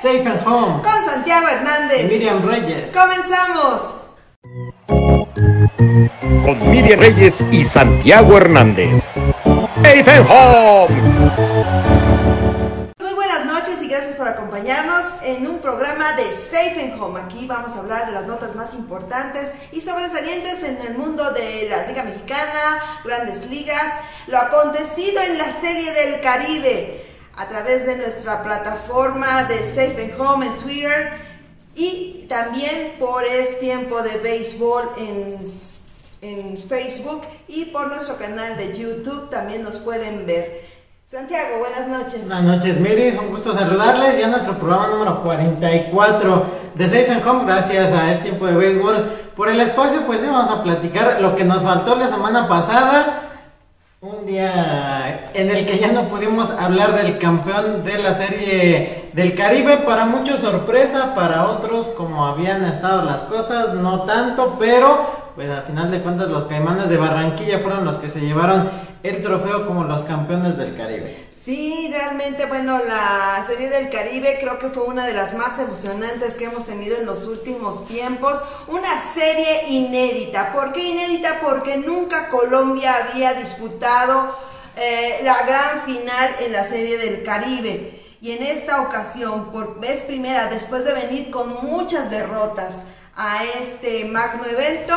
Safe and Home con Santiago Hernández y Miriam Reyes. ¡Comenzamos! Con Miriam Reyes y Santiago Hernández. Safe and Home. Muy buenas noches y gracias por acompañarnos en un programa de Safe and Home. Aquí vamos a hablar de las notas más importantes y sobresalientes en el mundo de la Liga Mexicana, Grandes Ligas, lo acontecido en la Serie del Caribe a través de nuestra plataforma de Safe and Home en Twitter y también por Es Tiempo de Béisbol en, en Facebook y por nuestro canal de YouTube también nos pueden ver. Santiago, buenas noches. Buenas noches, Miris. Un gusto saludarles. Ya nuestro programa número 44 de Safe and Home. Gracias a este tiempo de béisbol por el espacio. Pues sí, vamos a platicar lo que nos faltó la semana pasada. Un día en el que ya no pudimos hablar del campeón de la serie del Caribe. Para muchos sorpresa, para otros como habían estado las cosas, no tanto, pero pues al final de cuentas los Caimanes de Barranquilla fueron los que se llevaron el trofeo como los campeones del Caribe. Sí, realmente, bueno, la serie del Caribe creo que fue una de las más emocionantes que hemos tenido en los últimos tiempos. Una serie inédita. ¿Por qué inédita? Porque nunca Colombia había disputado eh, la gran final en la serie del Caribe. Y en esta ocasión, por vez primera, después de venir con muchas derrotas a este magno evento,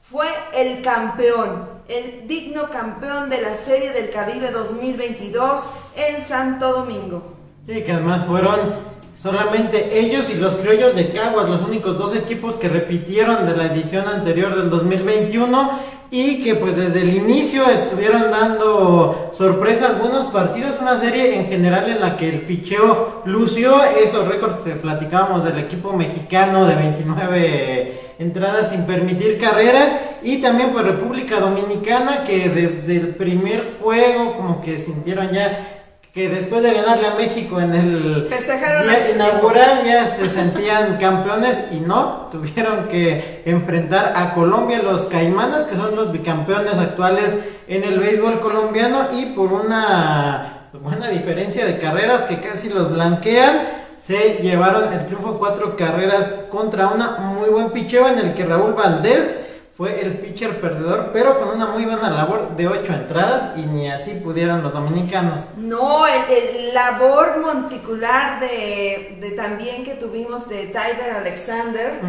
fue el campeón, el digno campeón de la Serie del Caribe 2022 en Santo Domingo. Sí, que además fueron solamente ellos y los criollos de Caguas, los únicos dos equipos que repitieron de la edición anterior del 2021 y que pues desde el inicio estuvieron dando sorpresas, buenos partidos, una serie en general en la que el picheo lució esos récords que platicábamos del equipo mexicano de 29 entradas sin permitir carrera y también pues República Dominicana que desde el primer juego como que sintieron ya que después de ganarle a México en el día inaugural ya se sentían campeones y no, tuvieron que enfrentar a Colombia, los Caimanes, que son los bicampeones actuales en el béisbol colombiano y por una buena diferencia de carreras que casi los blanquean, se llevaron el triunfo cuatro carreras contra una muy buen picheo en el que Raúl Valdés fue el pitcher perdedor, pero con una muy buena labor de ocho entradas y ni así pudieron los dominicanos. No, el, labor monticular de, de, también que tuvimos de Tyler Alexander.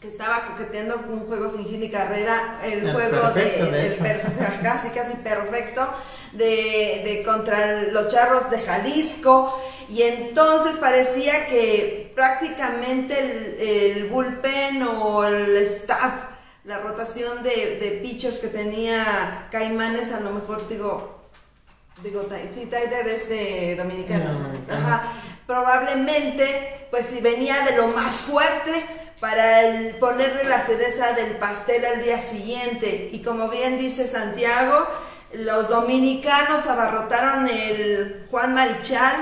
Que estaba coqueteando con un juego sin hit y carrera, el, juego de, casi casi perfecto de, de, contra los charros de Jalisco y entonces parecía que prácticamente el, el bullpen o el staff la rotación de, de pitchers que tenía Caimanes, a lo mejor digo, digo, sí, Tyler es de Dominicana. Ajá. Probablemente, pues si venía de lo más fuerte para el, ponerle la cereza del pastel al día siguiente. Y como bien dice Santiago, los dominicanos abarrotaron el Juan Marichal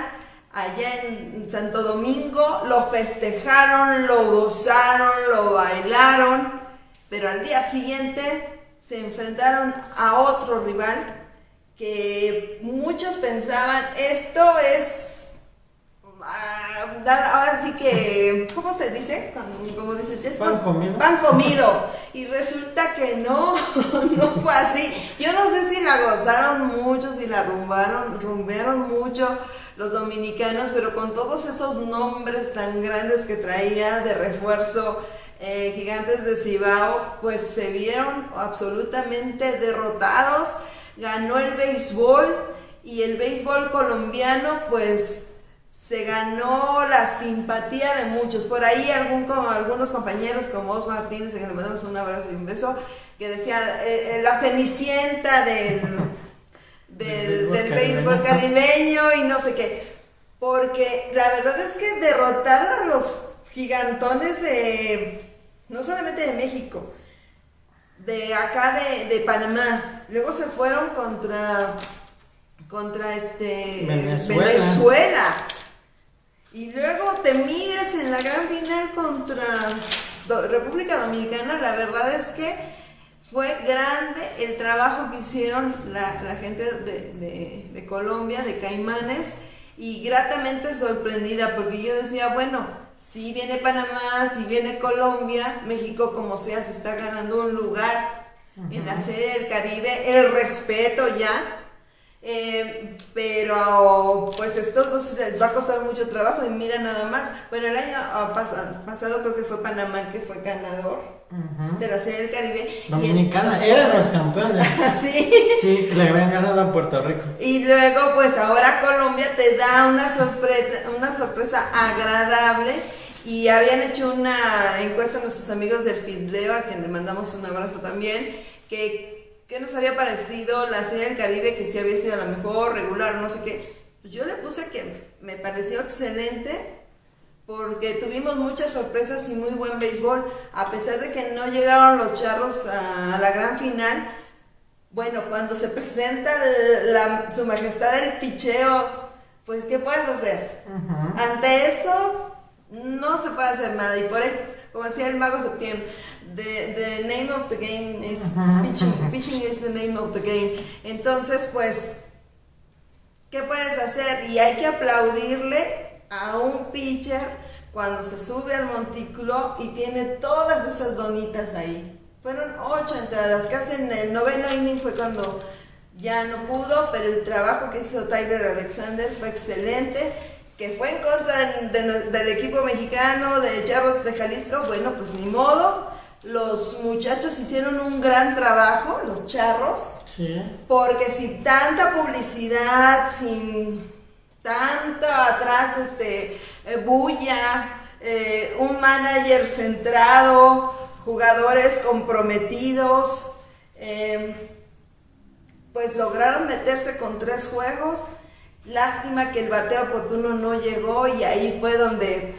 allá en Santo Domingo, lo festejaron, lo gozaron, lo bailaron pero al día siguiente se enfrentaron a otro rival que muchos pensaban, esto es, ah, ahora sí que, ¿cómo se dice? ¿Cómo dices, Pan comido. Pan comido. Y resulta que no, no fue así. Yo no sé si la gozaron mucho, si la rumbaron, rumbearon mucho los dominicanos, pero con todos esos nombres tan grandes que traía de refuerzo eh, gigantes de Cibao pues se vieron absolutamente derrotados, ganó el béisbol y el béisbol colombiano pues se ganó la simpatía de muchos. Por ahí algún, como, algunos compañeros como Os Martínez, que le mandamos un abrazo y un beso, que decía eh, eh, la cenicienta del, del, del béisbol caribeño y no sé qué. Porque la verdad es que derrotar a los gigantones de no solamente de México, de acá de, Panamá. Luego se fueron contra, contra este Venezuela. Y luego te mides en la gran final contra República Dominicana. La verdad es que fue grande el trabajo que hicieron la, gente de, de Colombia, de Caimanes y gratamente sorprendida porque yo decía, bueno, si viene Panamá, si viene Colombia, México como sea se está ganando un lugar en la serie del Caribe, el respeto ya. Eh, pero pues estos dos les va a costar mucho trabajo y mira nada más. Bueno, el año pasado creo que fue Panamá el que fue ganador de la Serie del Caribe. Dominicana, eran los campeones. sí. Sí, que le habían ganado a Puerto Rico. Y luego, pues ahora Colombia te da una sorpresa, una sorpresa agradable. Y habían hecho una encuesta a nuestros amigos del Fidleo, a quien le mandamos un abrazo también, que, que nos había parecido la Serie del Caribe, que si había sido a lo mejor regular, no sé qué. Pues yo le puse que me pareció excelente porque tuvimos muchas sorpresas y muy buen béisbol, a pesar de que no llegaron los charros a, la gran final. Bueno, cuando se presenta su majestad el picheo, pues ¿qué puedes hacer? Ante eso no se puede hacer nada y por ahí, como decía el mago septiembre, the, name of the game is pitching, pitching is the name of the game. Entonces, pues, ¿qué puedes hacer? Y hay que aplaudirle a un pitcher cuando se sube al montículo y tiene todas esas donitas ahí. Fueron ocho entradas, casi en el noveno inning fue cuando ya no pudo, pero el trabajo que hizo Tyler Alexander fue excelente, que fue en contra del equipo mexicano de Charros de Jalisco, bueno, pues ni modo. Los muchachos hicieron un gran trabajo, los charros, porque sin tanta publicidad, sin tanto atrás este, eh, bulla, eh, un manager centrado, jugadores comprometidos, em, pues lograron meterse con tres juegos. Lástima que el bateo oportuno no llegó y ahí fue donde,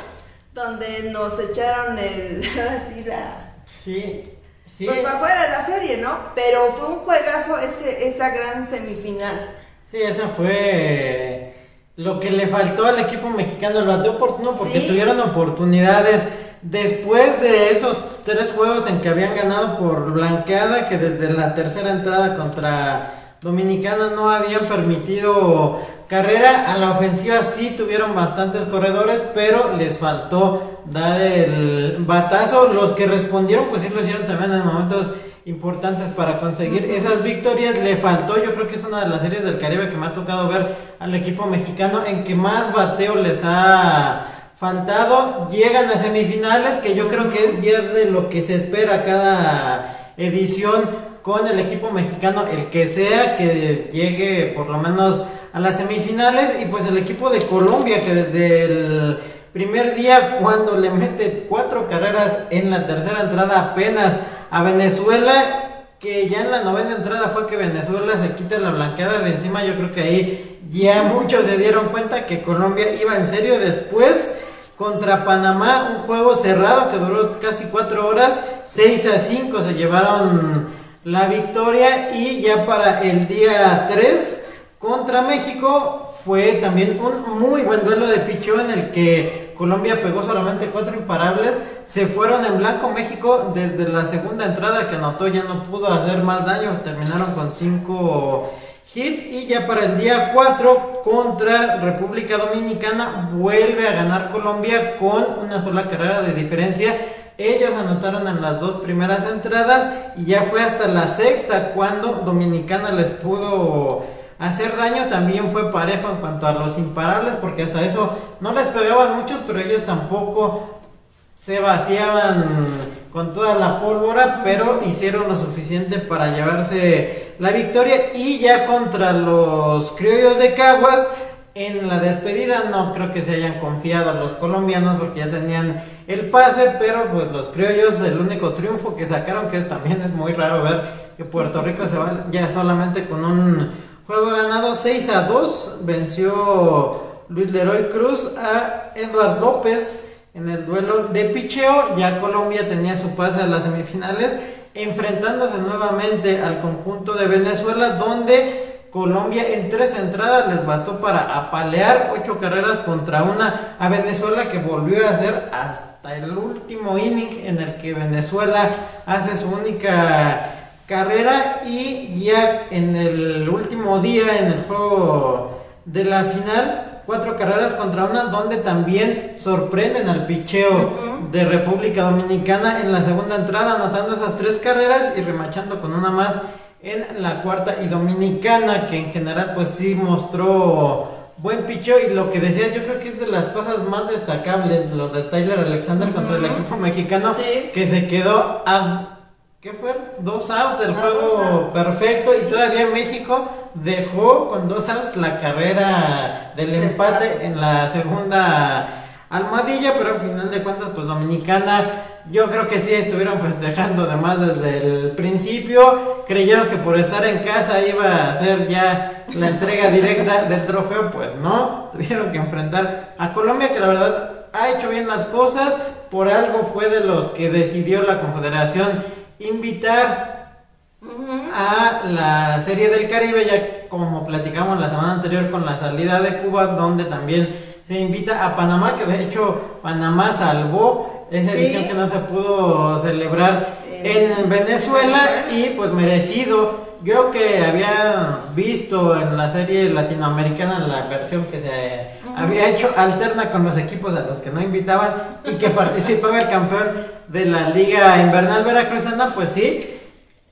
donde nos echaron el, así la... Sí, sí. Pues para afuera de la serie, ¿no? Pero fue un juegazo ese, esa gran semifinal. Sí, esa fue lo que le faltó al equipo mexicano, el bateo oportuno, porque tuvieron oportunidades después de esos tres juegos en que habían ganado por blanqueada, que desde la tercera entrada contra Dominicana no habían permitido carrera. A la ofensiva sí tuvieron bastantes corredores, pero les faltó dar el batazo. Los que respondieron, pues sí lo hicieron también en momentos importantes para conseguir esas victorias. Le faltó, yo creo que es una de las series del Caribe que me ha tocado ver al equipo mexicano en que más bateo les ha faltado. Llegan a semifinales, que yo creo que es ya de lo que se espera cada edición con el equipo mexicano, el que sea que llegue por lo menos a las semifinales. Y pues el equipo de Colombia, que desde el primer día, cuando le mete cuatro carreras en la tercera entrada apenas a Venezuela, que ya en la novena entrada fue que Venezuela se quita la blanqueada de encima, yo creo que ahí ya muchos se dieron cuenta que Colombia iba en serio después contra Panamá, un juego cerrado que duró casi cuatro horas, 6 a 5 se llevaron la victoria y ya para el día 3 contra México fue también un muy buen duelo de picheo en el que Colombia pegó solamente cuatro imparables. Se fueron en blanco México desde la segunda entrada que anotó, ya no pudo hacer más daño. Terminaron con cinco hits. Y ya para el día 4 contra República Dominicana vuelve a ganar Colombia con una sola carrera de diferencia. Ellos anotaron en las dos primeras entradas y ya fue hasta la sexta cuando Dominicana les pudo hacer daño también fue parejo en cuanto a los imparables, porque hasta eso no les pegaban muchos, pero ellos tampoco se vaciaban con toda la pólvora, pero hicieron lo suficiente para llevarse la victoria y ya contra los criollos de Caguas. En la despedida no creo que se hayan confiado los colombianos porque ya tenían el pase, pero pues los criollos el único triunfo que sacaron, que también es muy raro ver que Puerto Rico se va ya solamente con un Juego ganado 6 a 2. Venció Luis Leroy Cruz a Eduard López en el duelo de picheo. Ya Colombia tenía su pase a las semifinales, enfrentándose nuevamente al conjunto de Venezuela, donde Colombia en tres entradas les bastó para apalear ocho carreras contra una a Venezuela que volvió a hacer hasta el último inning en el que Venezuela hace su única carrera y ya en el último día en el juego de la final, cuatro carreras contra una, donde también sorprenden al picheo de República Dominicana en la segunda entrada, anotando esas tres carreras y remachando con una más en la cuarta y Dominicana, que en general pues sí mostró buen picheo. Y lo que decía yo creo que es de las cosas más destacables, lo de Tyler Alexander contra el equipo mexicano, que se quedó a... ¿Qué fue? Dos outs del juego perfecto y todavía México dejó con dos outs la carrera del empate en la segunda almohadilla, pero al final de cuentas, pues Dominicana, yo creo que sí estuvieron festejando además desde el principio, creyeron que por estar en casa iba a ser ya la entrega directa del trofeo, pues no, tuvieron que enfrentar a Colombia, que la verdad ha hecho bien las cosas, por algo fue de los que decidió la Confederación invitar a la Serie del Caribe, ya como platicamos la semana anterior con la salida de Cuba, donde también se invita a Panamá, que de hecho Panamá salvó esa edición que no se pudo celebrar en Venezuela y pues merecido. Yo que había visto en la serie latinoamericana la versión que se había hecho alterna con los equipos a los que no invitaban y que participaba el campeón de la Liga Invernal Veracruzana, pues sí,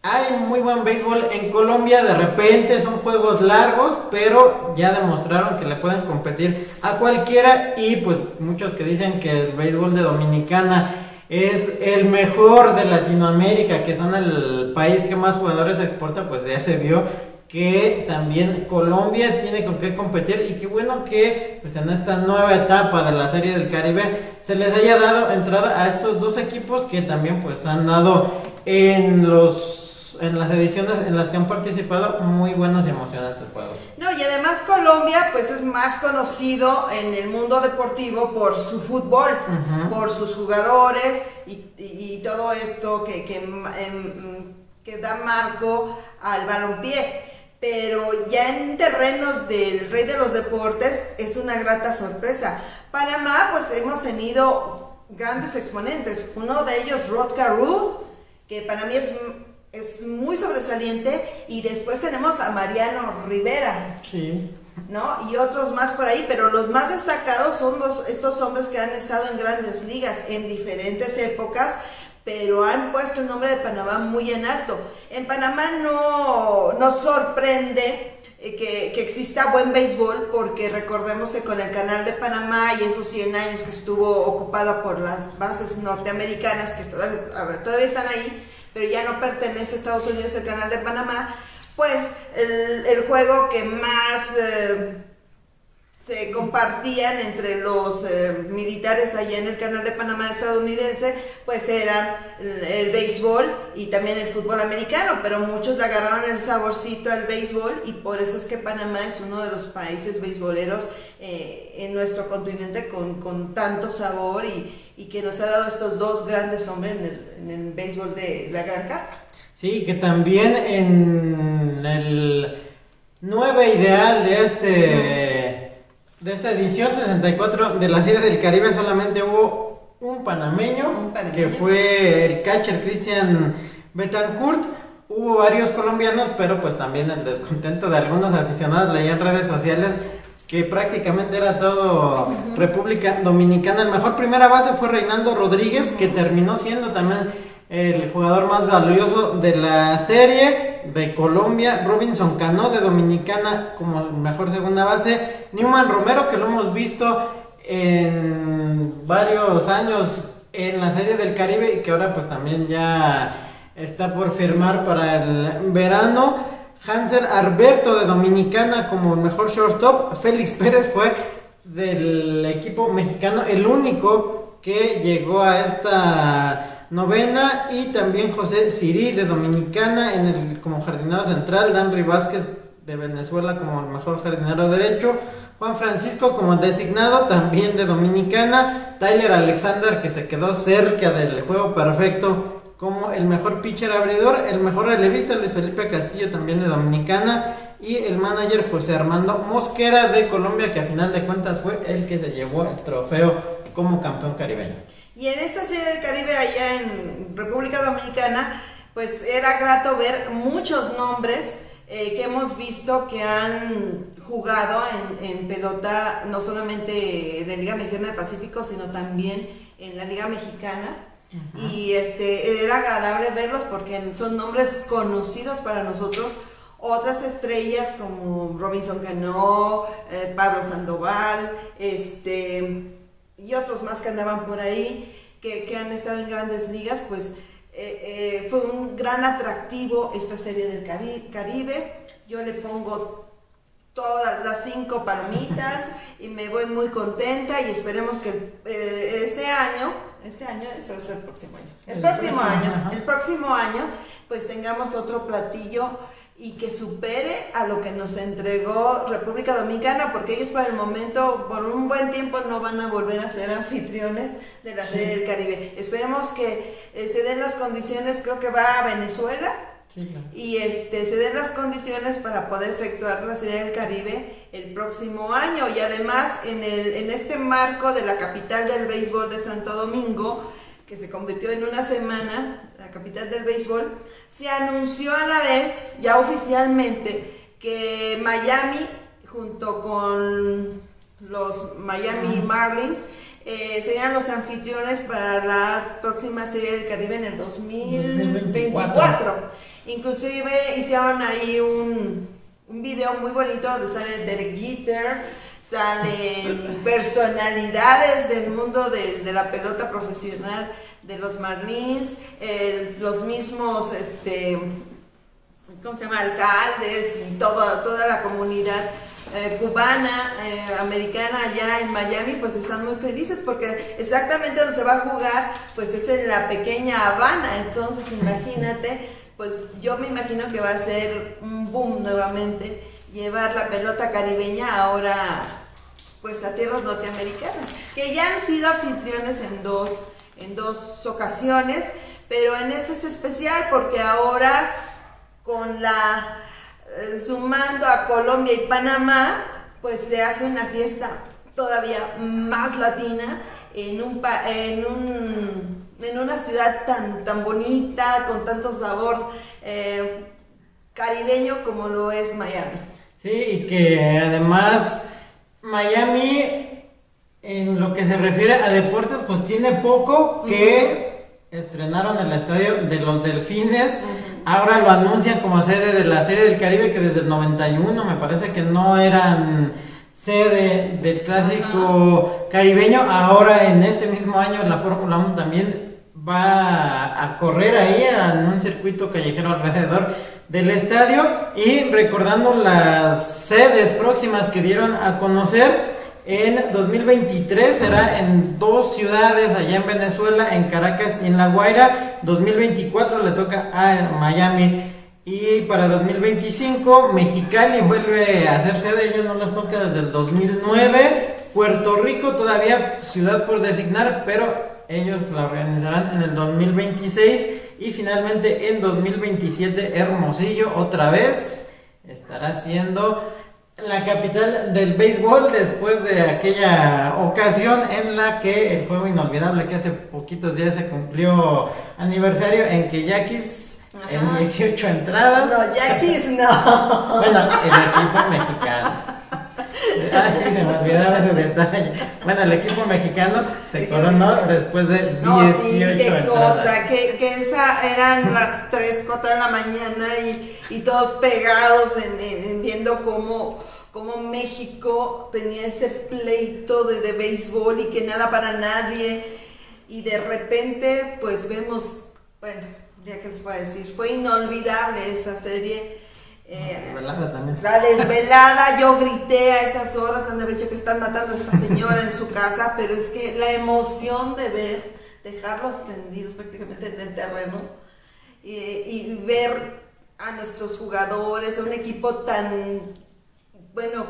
hay muy buen béisbol en Colombia, de repente son juegos largos, pero ya demostraron que le pueden competir a cualquiera y pues muchos que dicen que el béisbol de Dominicana es el mejor de Latinoamérica, que son el país que más jugadores exporta, pues ya se vio que también Colombia tiene con qué competir y qué bueno que pues en esta nueva etapa de la Serie del Caribe se les haya dado entrada a estos dos equipos que también pues han dado en los en las ediciones en las que han participado muy buenos y emocionantes juegos. No, y además Colombia pues es más conocido en el mundo deportivo por su fútbol, por sus jugadores y, y, todo esto que, que, em, que da marco al balompié pero ya en terrenos del rey de los deportes es una grata sorpresa. Panamá, pues hemos tenido grandes exponentes. Uno de ellos, Rod Carew, que para mí es es muy sobresaliente. Y después tenemos a Mariano Rivera. Sí. ¿No? Y otros más por ahí, pero los más destacados son los, estos hombres que han estado en grandes ligas en diferentes épocas, pero han puesto el nombre de Panamá muy en alto. En Panamá no nos sorprende eh, que, que, exista buen béisbol, porque recordemos que con el canal de Panamá y esos 100 años que estuvo ocupada por las bases norteamericanas, que todavía, todavía están ahí, pero ya no pertenece a Estados Unidos el canal de Panamá, pues el, juego que más eh, se compartían entre los eh, militares allá en el canal de Panamá estadounidense, pues eran el, béisbol y también el fútbol americano, pero muchos le agarraron el saborcito al béisbol y por eso es que Panamá es uno de los países beisboleros eh, en nuestro continente con, con tanto sabor y, y que nos ha dado estos dos grandes hombres en el, en el béisbol de la Gran Carpa. Sí, que también en el 9 ideal de este de esta edición 64 de la Serie del Caribe solamente hubo un panameño, que fue el catcher Cristian Betancourt. Hubo varios colombianos, pero pues también el descontento de algunos aficionados leía en redes sociales que prácticamente era todo República Dominicana. El mejor primera base fue Reinaldo Rodríguez, que terminó siendo también el jugador más valioso de la serie de Colombia. Robinson Cano de Dominicana como mejor segunda base. Newman Romero, que lo hemos visto en varios años en la serie del Caribe y que ahora pues también ya está por firmar para el verano. Hanser Alberto de Dominicana como mejor shortstop. Félix Pérez fue del equipo mexicano el único que llegó a esta novena. Y también José Siri de Dominicana en el, como jardinero central. Danry Vázquez de Venezuela como el mejor jardinero derecho. Juan Francisco como designado también de Dominicana. Tyler Alexander que se quedó cerca del juego perfecto como el mejor pitcher abridor, el mejor relevista Luis Felipe Castillo también de Dominicana y el manager José Armando Mosquera de Colombia que a final de cuentas fue el que se llevó el trofeo como campeón caribeño. Y en esta serie del Caribe allá en República Dominicana, pues era grato ver muchos nombres eh, que hemos visto que han jugado en, pelota, no solamente de Liga Mexicana del Pacífico, sino también en la Liga Mexicana. Y este, era agradable verlos porque son nombres conocidos para nosotros. Otras estrellas como Robinson Cano, eh, Pablo Sandoval, este, y otros más que andaban por ahí, que, que han estado en grandes ligas, pues eh, eh, fue un gran atractivo esta serie del Caribe. Yo le pongo todas las cinco palomitas y me voy muy contenta y esperemos que eh, este año, este año, esto es el próximo año, el, próximo, año, el próximo año, pues tengamos otro platillo y que supere a lo que nos entregó República Dominicana, porque ellos por el momento, por un buen tiempo, no van a volver a ser anfitriones de la Serie del Caribe. Esperemos que eh, se den las condiciones, creo que va a Venezuela, y este, se den las condiciones para poder efectuar la Serie del Caribe el próximo año. Y además, en, el, en este marco de la capital del béisbol de Santo Domingo, que se convirtió en una semana, la capital del béisbol, se anunció a la vez, ya oficialmente, que Miami, junto con los Miami Marlins, eh, serían los anfitriones para la próxima Serie del Caribe en el 2024. Inclusive hicieron ahí un, un video muy bonito donde sale Derek Jeter, salen personalidades del mundo de, la pelota profesional de los Marlins, los mismos, este, ¿cómo se llama? Alcaldes y todo, toda la comunidad eh, cubana, eh, americana allá en Miami, pues están muy felices porque exactamente donde se va a jugar, pues es en la pequeña Habana, entonces imagínate, pues yo me imagino que va a ser un boom nuevamente llevar la pelota caribeña ahora pues a tierras norteamericanas, que ya han sido anfitriones en dos, en dos ocasiones, pero en este es especial porque ahora con la eh, sumando a Colombia y Panamá, pues se hace una fiesta todavía más latina en un, en un en una ciudad tan, tan bonita, con tanto sabor eh, caribeño como lo es Miami. Sí, y que además Miami, en lo que se refiere a deportes, pues tiene poco que estrenaron el estadio de los Delfines. Ahora lo anuncian como sede de la Serie del Caribe, que desde el 91 me parece que no eran sede del clásico caribeño. Ahora en este mismo año la Fórmula 1 también va a correr ahí en un circuito callejero alrededor del estadio y recordando las sedes próximas que dieron a conocer. En 2023 será en dos ciudades allá en Venezuela, en Caracas y en La Guaira. 2024 le toca a Miami. Y para 2025 Mexicali vuelve a ser sede, ellos no les toca desde el 2009. Puerto Rico todavía ciudad por designar, pero ellos la organizarán en el 2026 y finalmente en 2027 Hermosillo otra vez estará siendo la capital del béisbol después de aquella ocasión en la que el juego inolvidable que hace poquitos días se cumplió aniversario en que Yaquis en 18 entradas. No, Yaquis no. bueno, el equipo mexicano. Ah, sí, se me olvidaba ese detalle. Bueno, el equipo mexicano se coronó después de 18 no, sí, qué cosa, que, que esa eran las 3, 4 de la mañana y, y todos pegados en, en, viendo cómo, cómo, México tenía ese pleito de, de béisbol y que nada para nadie. Y de repente, pues vemos, bueno, ya que les voy a decir, fue inolvidable esa serie eh, desvelada también. La desvelada, yo grité a esas horas, han de que están matando a esta señora en su casa, pero es que la emoción de ver, dejarlos tendidos prácticamente en el terreno y, ver a nuestros jugadores, a un equipo tan, bueno,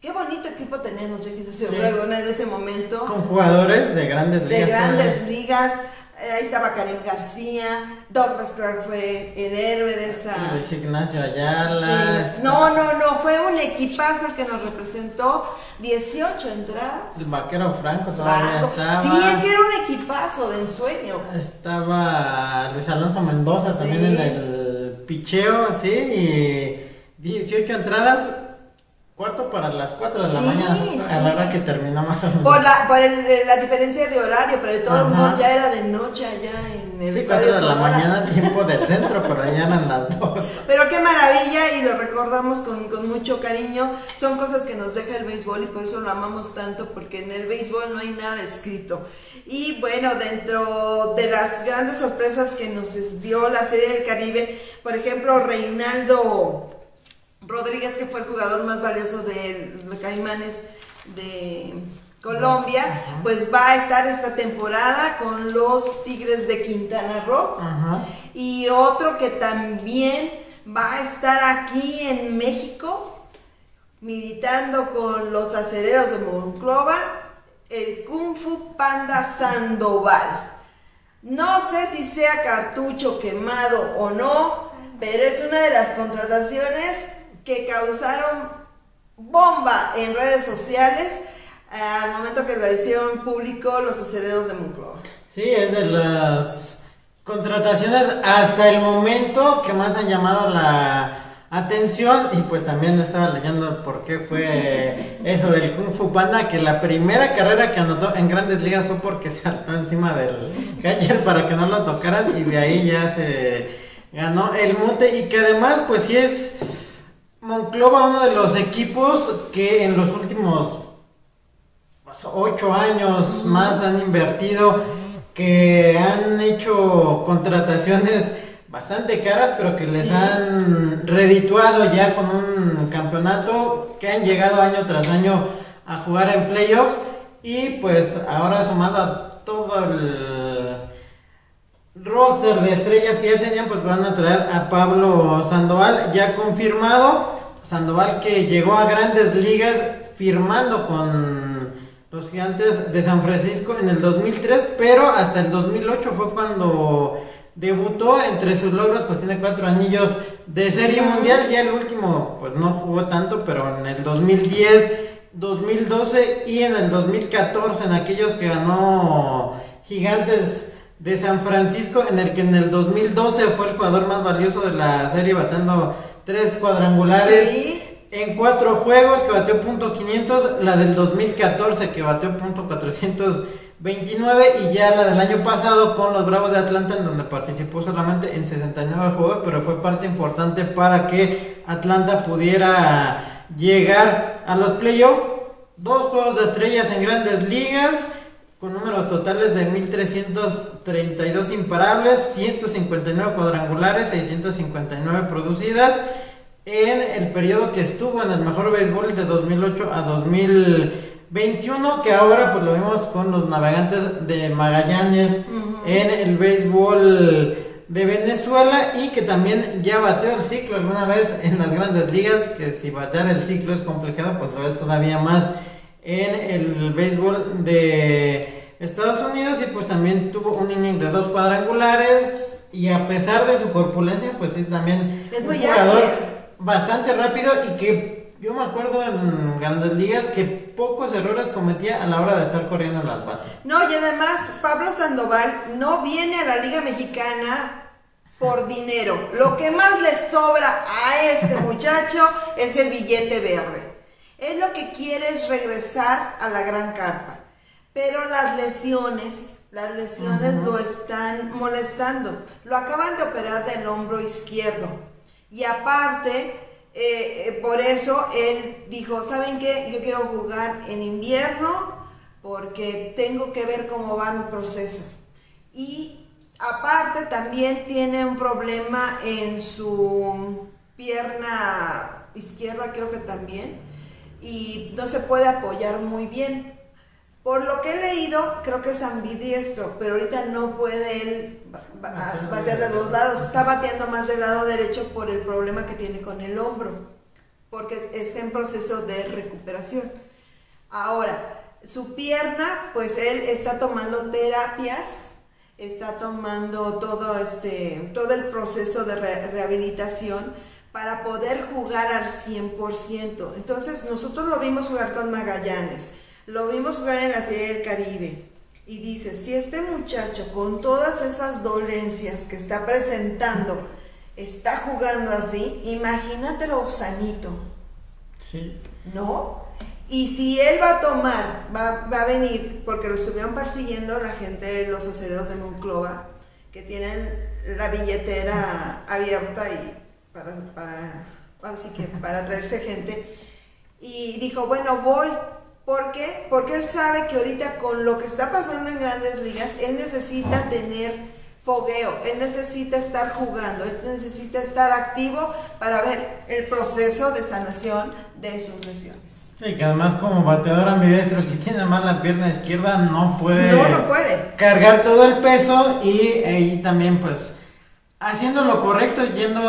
qué bonito equipo tenemos, ya quise decir luego en ese momento. Con jugadores de grandes ligas. De grandes ligas eh, ahí estaba Karim García, Douglas Clark fue el héroe de esa. Luis Ignacio Ayala. No, no, no, fue un equipazo el que nos representó. 18 entradas. El vaquero Franco todavía estaba. Sí, es que era un equipazo de ensueño. Estaba Luis Alonso Mendoza también en el picheo, sí, y 18 entradas, Cuarto para las 4 de la mañana, a la hora que terminó más o menos. Por la, por la diferencia de horario, pero de todos modos ya era de noche allá en el Sí, 4 de la mañana, tiempo del centro, pero allá eran las 2. Pero qué maravilla y lo recordamos con, con, mucho cariño. Son cosas que nos deja el béisbol y por eso lo amamos tanto, porque en el béisbol no hay nada escrito. Y bueno, dentro de las grandes sorpresas que nos dio la Serie del Caribe, por ejemplo, Reinaldo Rodríguez, que fue el jugador más valioso de Caimanes de Colombia, pues va a estar esta temporada con los Tigres de Quintana Roo. Y otro que también va a estar aquí en México, militando con los acereros de Monclova, el Kung Fu Panda Sandoval. No sé si sea cartucho quemado o no, pero es una de las contrataciones que causaron bomba en redes sociales al momento que lo hicieron público los aceleros de Moncloa. Sí, es de las contrataciones hasta el momento que más han llamado la atención y pues también estaba leyendo por qué fue eso del Kung Fu Panda, que la primera carrera que anotó en grandes ligas fue porque saltó encima del catcher para que no lo tocaran y de ahí ya se ganó el monte y que además pues sí es Monclova, uno de los equipos que en los últimos ocho años más han invertido, que han hecho contrataciones bastante caras, pero que les han redituado ya con un campeonato, que han llegado año tras año a jugar en playoffs. Y pues ahora sumado a todo el roster de estrellas que ya tenían, pues van a traer a Pablo Sandoval, ya confirmado. Sandoval que llegó a grandes ligas firmando con los gigantes de San Francisco en el 2003, pero hasta el 2008 fue cuando debutó. Entre sus logros, pues tiene cuatro anillos de serie mundial. Ya el último, pues no jugó tanto, pero en el 2010, 2012 y en el 2014, en aquellos que ganó Gigantes de San Francisco, en el que en el 2012 fue el jugador más valioso de la serie, batando tres cuadrangulares. En cuatro juegos que bateó punto 500, la del 2014 que bateó punto 429 y ya la del año pasado con los Bravos de Atlanta en donde participó solamente en 69 juegos, pero fue parte importante para que Atlanta pudiera llegar a los playoffs. Dos juegos de estrellas en grandes ligas con números totales de 1332 imparables, 159 cuadrangulares, 659 producidas en el periodo que estuvo en el mejor béisbol de 2008 a 2021, que ahora pues lo vimos con los navegantes de Magallanes en el béisbol de Venezuela y que también ya bateó el ciclo alguna vez en las grandes ligas, que si batear el ciclo es complicado, pues lo es todavía más en el béisbol de Estados Unidos y pues también tuvo un inning de dos cuadrangulares y a pesar de su corpulencia pues sí también es un jugador bastante rápido y que yo me acuerdo en grandes ligas que pocos errores cometía a la hora de estar corriendo en las bases. No, y además Pablo Sandoval no viene a la Liga Mexicana por dinero. Lo que más le sobra a este muchacho es el billete verde. Él lo que quiere es regresar a la gran carpa. Pero las lesiones, las lesiones lo están molestando. Lo acaban de operar del hombro izquierdo. Y aparte, eh, eh, por eso él dijo, ¿saben qué? Yo quiero jugar en invierno porque tengo que ver cómo va mi proceso. Y aparte también tiene un problema en su pierna izquierda, creo que también y no se puede apoyar muy bien. Por lo que he leído, creo que es ambidiestro, pero ahorita no puede él batear de los lados. Está bateando más del lado derecho por el problema que tiene con el hombro, porque está en proceso de recuperación. Ahora, su pierna, pues él está tomando terapias, está tomando todo, este, todo el proceso de rehabilitación para poder jugar al 100%. Entonces nosotros lo vimos jugar con Magallanes, lo vimos jugar en la Serie del Caribe. Y dice, si este muchacho con todas esas dolencias que está presentando está jugando así, imagínatelo sanito. Sí. ¿No? Y si él va a tomar, va, va, a venir, porque lo estuvieron persiguiendo la gente, los aceleros de Monclova, que tienen la billetera abierta y para, para, así que para traerse gente. Y dijo, bueno, voy. ¿Por qué? Porque él sabe que ahorita con lo que está pasando en grandes ligas, él necesita tener fogueo, él necesita estar jugando, él necesita estar activo para ver el proceso de sanación de sus lesiones. Sí, que además como bateador ambidiestro, si tiene mal la pierna izquierda, no puede, no, no puede. cargar todo el peso y, y también pues haciendo lo correcto, yendo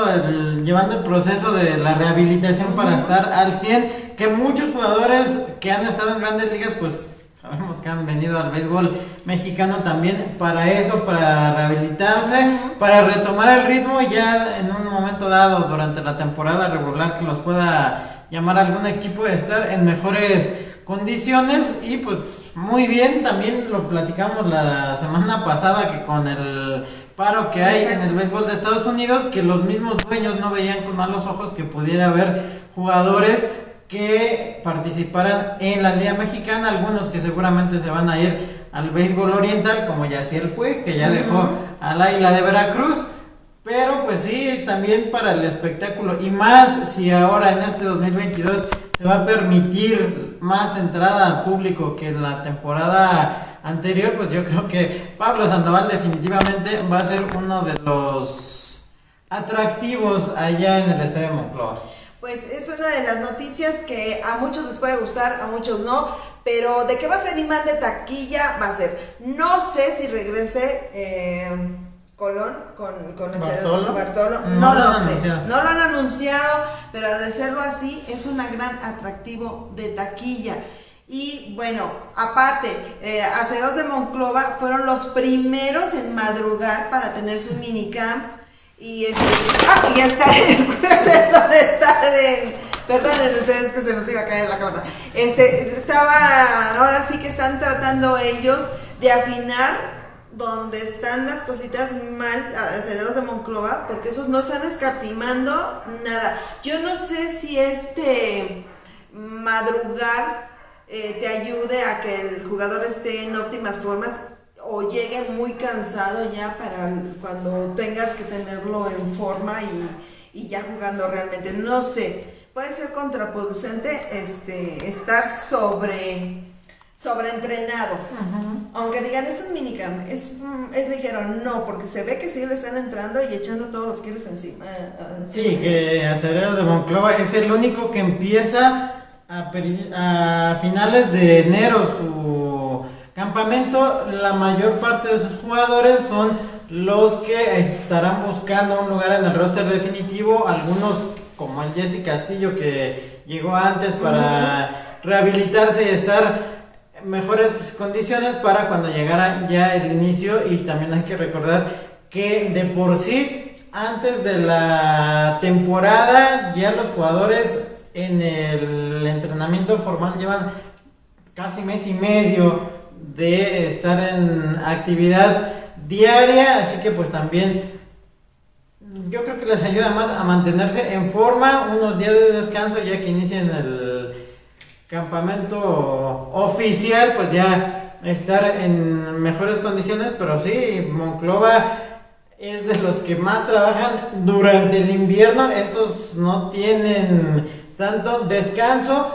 llevando el proceso de la rehabilitación para estar al 100, que muchos jugadores que han estado en grandes ligas pues Sabemos que han venido al béisbol mexicano también para eso, para rehabilitarse, para retomar el ritmo y ya en un momento dado durante la temporada regular que los pueda llamar algún equipo de estar en mejores condiciones. Y pues muy bien, también lo platicamos la semana pasada que con el paro que hay en el béisbol de Estados Unidos, que los mismos dueños no veían con malos ojos que pudiera haber jugadores que participaran en la Liga Mexicana, algunos que seguramente se van a ir al béisbol oriental, como el Puig, que ya dejó a la isla de Veracruz. Pero pues sí, también para el espectáculo. Y más si ahora en este 2022 se va a permitir más entrada al público que en la temporada anterior, pues yo creo que Pablo Sandoval definitivamente va a ser uno de los atractivos allá en el Estadio Moncloa. Pues es una de las noticias que a muchos les puede gustar, a muchos no, pero de qué va a ser imán de taquilla va a ser. No sé si regrese eh, Colón con, con ese Bartolo. No, lo, sé. No lo han anunciado, pero al decirlo así es un gran atractivo de taquilla. Y bueno, aparte, eh, Aceros de Monclova fueron los primeros en madrugar para tener su minicamp y este, ah, y está en, estar en, perdonen ustedes que se nos iba a caer la cámara. Este, estaba, ahora sí que están tratando ellos de afinar donde están las cositas mal, aceleros de Monclova, porque esos no están escatimando nada. Yo no sé si este madrugar eh, te ayude a que el jugador esté en óptimas formas o llegue muy cansado ya para cuando tengas que tenerlo en forma y, ya jugando realmente. No sé, puede ser contraproducente este, estar sobre sobreentrenado. Aunque digan es un minicam, es, es ligero, no, porque se ve que sí le están entrando y echando todos los kilos encima. Sí, que Acereros de Monclova es el único que empieza a, finales de enero su Campamento, la mayor parte de sus jugadores son los que estarán buscando un lugar en el roster definitivo, algunos como el Jesse Castillo que llegó antes para rehabilitarse y estar mejores condiciones para cuando llegara ya el inicio. Y también hay que recordar que de por sí antes de la temporada ya los jugadores en el entrenamiento formal llevan casi mes y medio de estar en actividad diaria, así que pues también yo creo que les ayuda más a mantenerse en forma, unos días de descanso ya que inician el campamento oficial, pues ya estar en mejores condiciones, pero sí, Monclova es de los que más trabajan durante el invierno, esos no tienen tanto descanso,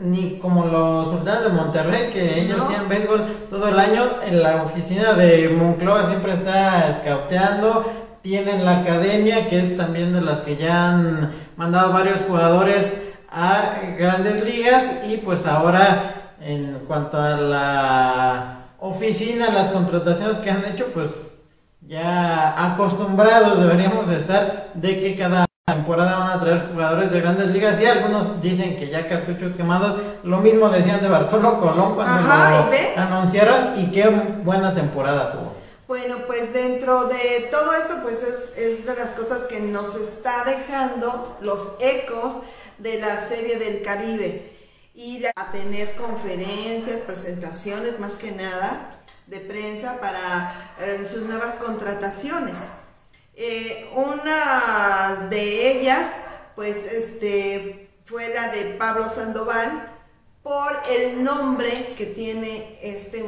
ni como los sultanes de Monterrey, que ellos tienen béisbol todo el año. En la oficina de Moncloa siempre está scouteando. Tienen la academia, que es también de las que ya han mandado varios jugadores a grandes ligas. Y pues ahora, en cuanto a la oficina, las contrataciones que han hecho, pues ya acostumbrados deberíamos estar de que cada temporada van a traer jugadores de grandes ligas y algunos dicen que ya cartuchos quemados. Lo mismo decían de Bartolo Colón cuando lo anunciaron y qué buena temporada tuvo. Bueno, pues dentro de todo eso, pues es, es de las cosas que nos está dejando los ecos de la serie del Caribe. Ir a tener conferencias, presentaciones más que nada de prensa para eh, sus nuevas contrataciones. Eh, una de ellas, pues, este, fue la de Pablo Sandoval por el nombre que tiene este,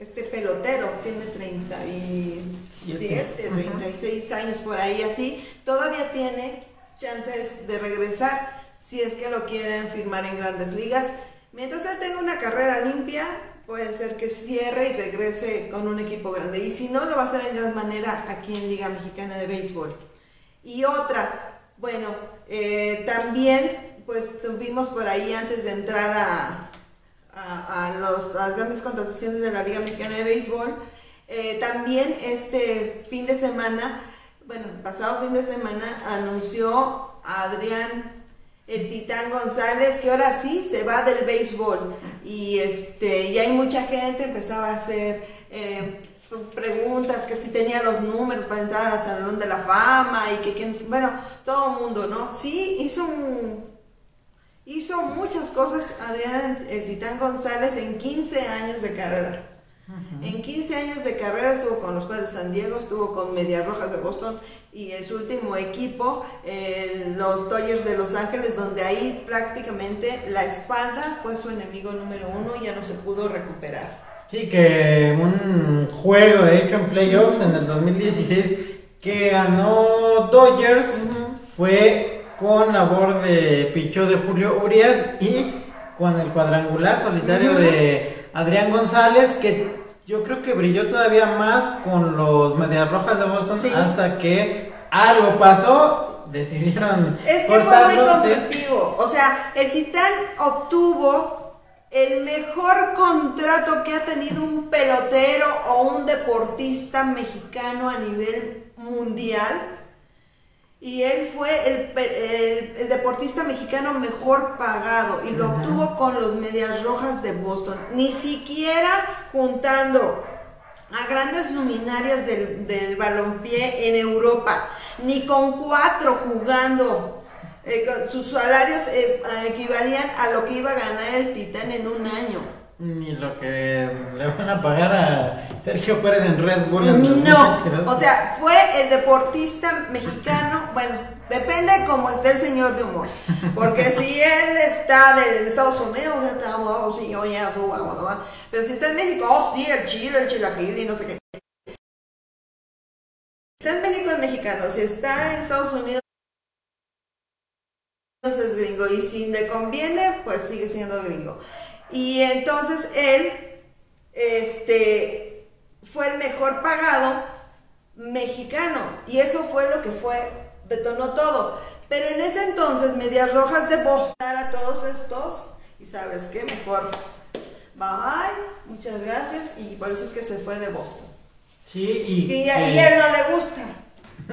este pelotero. Tiene 37, 36 años por ahí así. Todavía tiene chances de regresar si es que lo quieren firmar en grandes ligas. Mientras él tenga una carrera limpia, puede ser que cierre y regrese con un equipo grande. Y si no, lo va a hacer en gran manera aquí en Liga Mexicana de Béisbol. Y otra, bueno, eh, también pues tuvimos por ahí antes de entrar a, a, los, las grandes contrataciones de la Liga Mexicana de Béisbol, eh, también este fin de semana, bueno, pasado fin de semana, anunció a Adrián el Titán González, que ahora sí se va del béisbol. Y, este, y hay mucha gente empezaba a hacer eh, preguntas, que si tenía los números para entrar al Salón de la Fama y que, bueno, todo el mundo, ¿no? Sí, hizo hizo muchas cosas Adrián el Titán González en 15 años de carrera. En 15 años de carrera estuvo con los Padres de San Diego, estuvo con Medias Rojas de Boston y en su último equipo, los Dodgers de Los Ángeles, donde ahí prácticamente la espalda fue su enemigo número uno y ya no se pudo recuperar. Sí, que un juego de hecho en playoffs en el 2016 que ganó Dodgers fue con labor de pichó de Julio Urias y con el cuadrangular solitario de Adrián González, que yo creo que brilló todavía más con los Medias Rojas de Boston hasta que algo pasó, decidieron. Es que fue muy conflictivo. O sea, el Titán obtuvo el mejor contrato que ha tenido un pelotero o un deportista mexicano a nivel mundial y él fue el, deportista mexicano mejor pagado y lo obtuvo con los Medias Rojas de Boston. Ni siquiera juntando a grandes luminarias del, del balompié en Europa, ni con cuatro jugando. Eh, sus salarios eh, equivalían a lo que iba a ganar el Titán en un año. Ni lo que le van a pagar a Sergio Pérez en Red Bull. no, o sea, fue el deportista mexicano, bueno, depende cómo esté el señor de humor. Porque si él está de Estados Unidos, pero si está en México, oh sí, el chile, el chilaquil y no sé qué. Si está en México es mexicano, si está en Estados Unidos es gringo y si le conviene, pues sigue siendo gringo. Y entonces él este, fue el mejor pagado mexicano. Y eso fue lo que fue, detonó todo. Pero en ese entonces, Medias Rojas de Boston a todos estos. Y sabes qué, mejor. Bye bye, muchas gracias. Y por eso es que se fue de Boston. Sí, y, y, a, él no le gusta.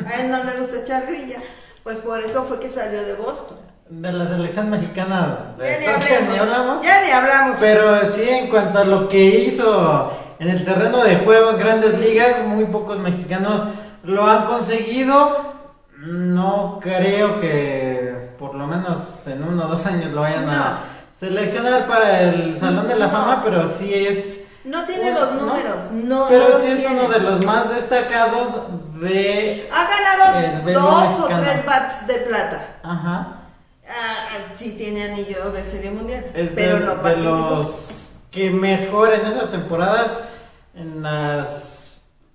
A él no le gusta echar grilla. Pues por eso fue que salió de Boston de la selección mexicana de ya ni, hablamos, Ya ni hablamos. Pero sí, en cuanto a lo que hizo en el terreno de juego en grandes ligas, muy pocos mexicanos lo han conseguido. No creo que por lo menos en uno o dos años lo vayan a seleccionar para el Salón de la Fama, pero sí es... No tiene los números, no. pero sí es uno de los más destacados de... Ha ganado dos o tres bats de plata. Ajá. Ah, sí tiene anillo de serie mundial, pero de, no de los que mejor en esas temporadas, en las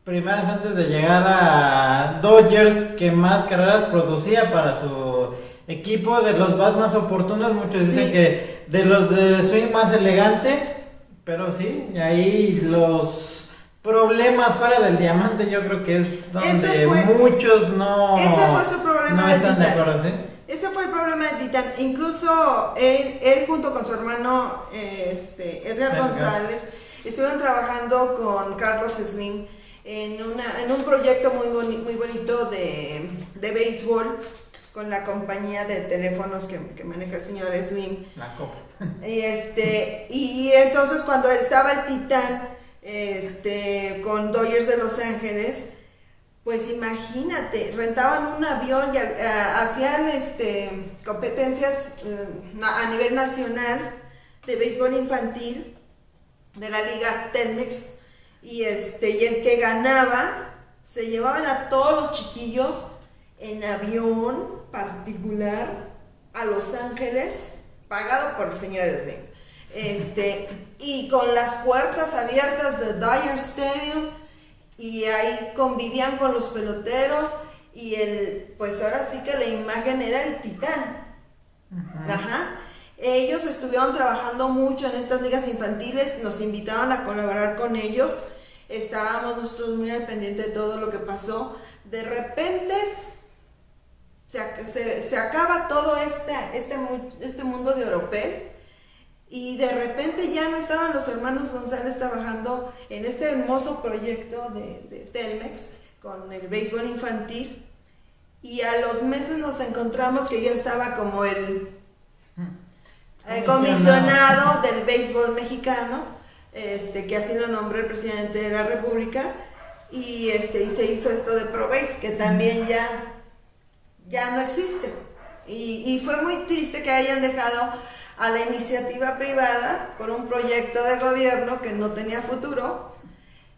primeras antes de llegar a Dodgers, que más carreras producía para su equipo, de los más más oportunos, muchos dicen que de los de swing más elegante, pero sí, y ahí los problemas fuera del diamante yo creo que es donde muchos no, ese fue su problema no están de acuerdo, ¿sí? Ese fue el problema de Titán. Incluso él, él junto con su hermano este, Edgar González estuvieron trabajando con Carlos Slim en, una, en un proyecto muy, muy bonito de, de béisbol con la compañía de teléfonos que, que, maneja el señor Slim. La copa. Y, este, y entonces cuando estaba el Titán este, con Dodgers de Los Ángeles, pues imagínate, rentaban un avión y hacían este, competencias eh, a nivel nacional de béisbol infantil de la liga Telmex y este y el que ganaba se llevaban a todos los chiquillos en avión particular a Los Ángeles, pagado por el señor Slim. Este, y con las puertas abiertas de Dyer Stadium, y ahí convivían con los peloteros, y el, pues ahora sí que la imagen era el titán. Ajá. Ellos estuvieron trabajando mucho en estas ligas infantiles, nos invitaron a colaborar con ellos, estábamos nosotros muy al pendiente de todo lo que pasó. De repente se, se, acaba todo este, este, este mundo de Oropel y de repente ya no estaban los hermanos González trabajando en este hermoso proyecto de, de Telmex con el béisbol infantil y a los meses nos encontramos que ya estaba como el el comisionado del béisbol mexicano, este, que así lo nombró el presidente de la República, y, este, y se hizo esto de ProBase, que también ya, ya no existe. Y, fue muy triste que hayan dejado a la iniciativa privada por un proyecto de gobierno que no tenía futuro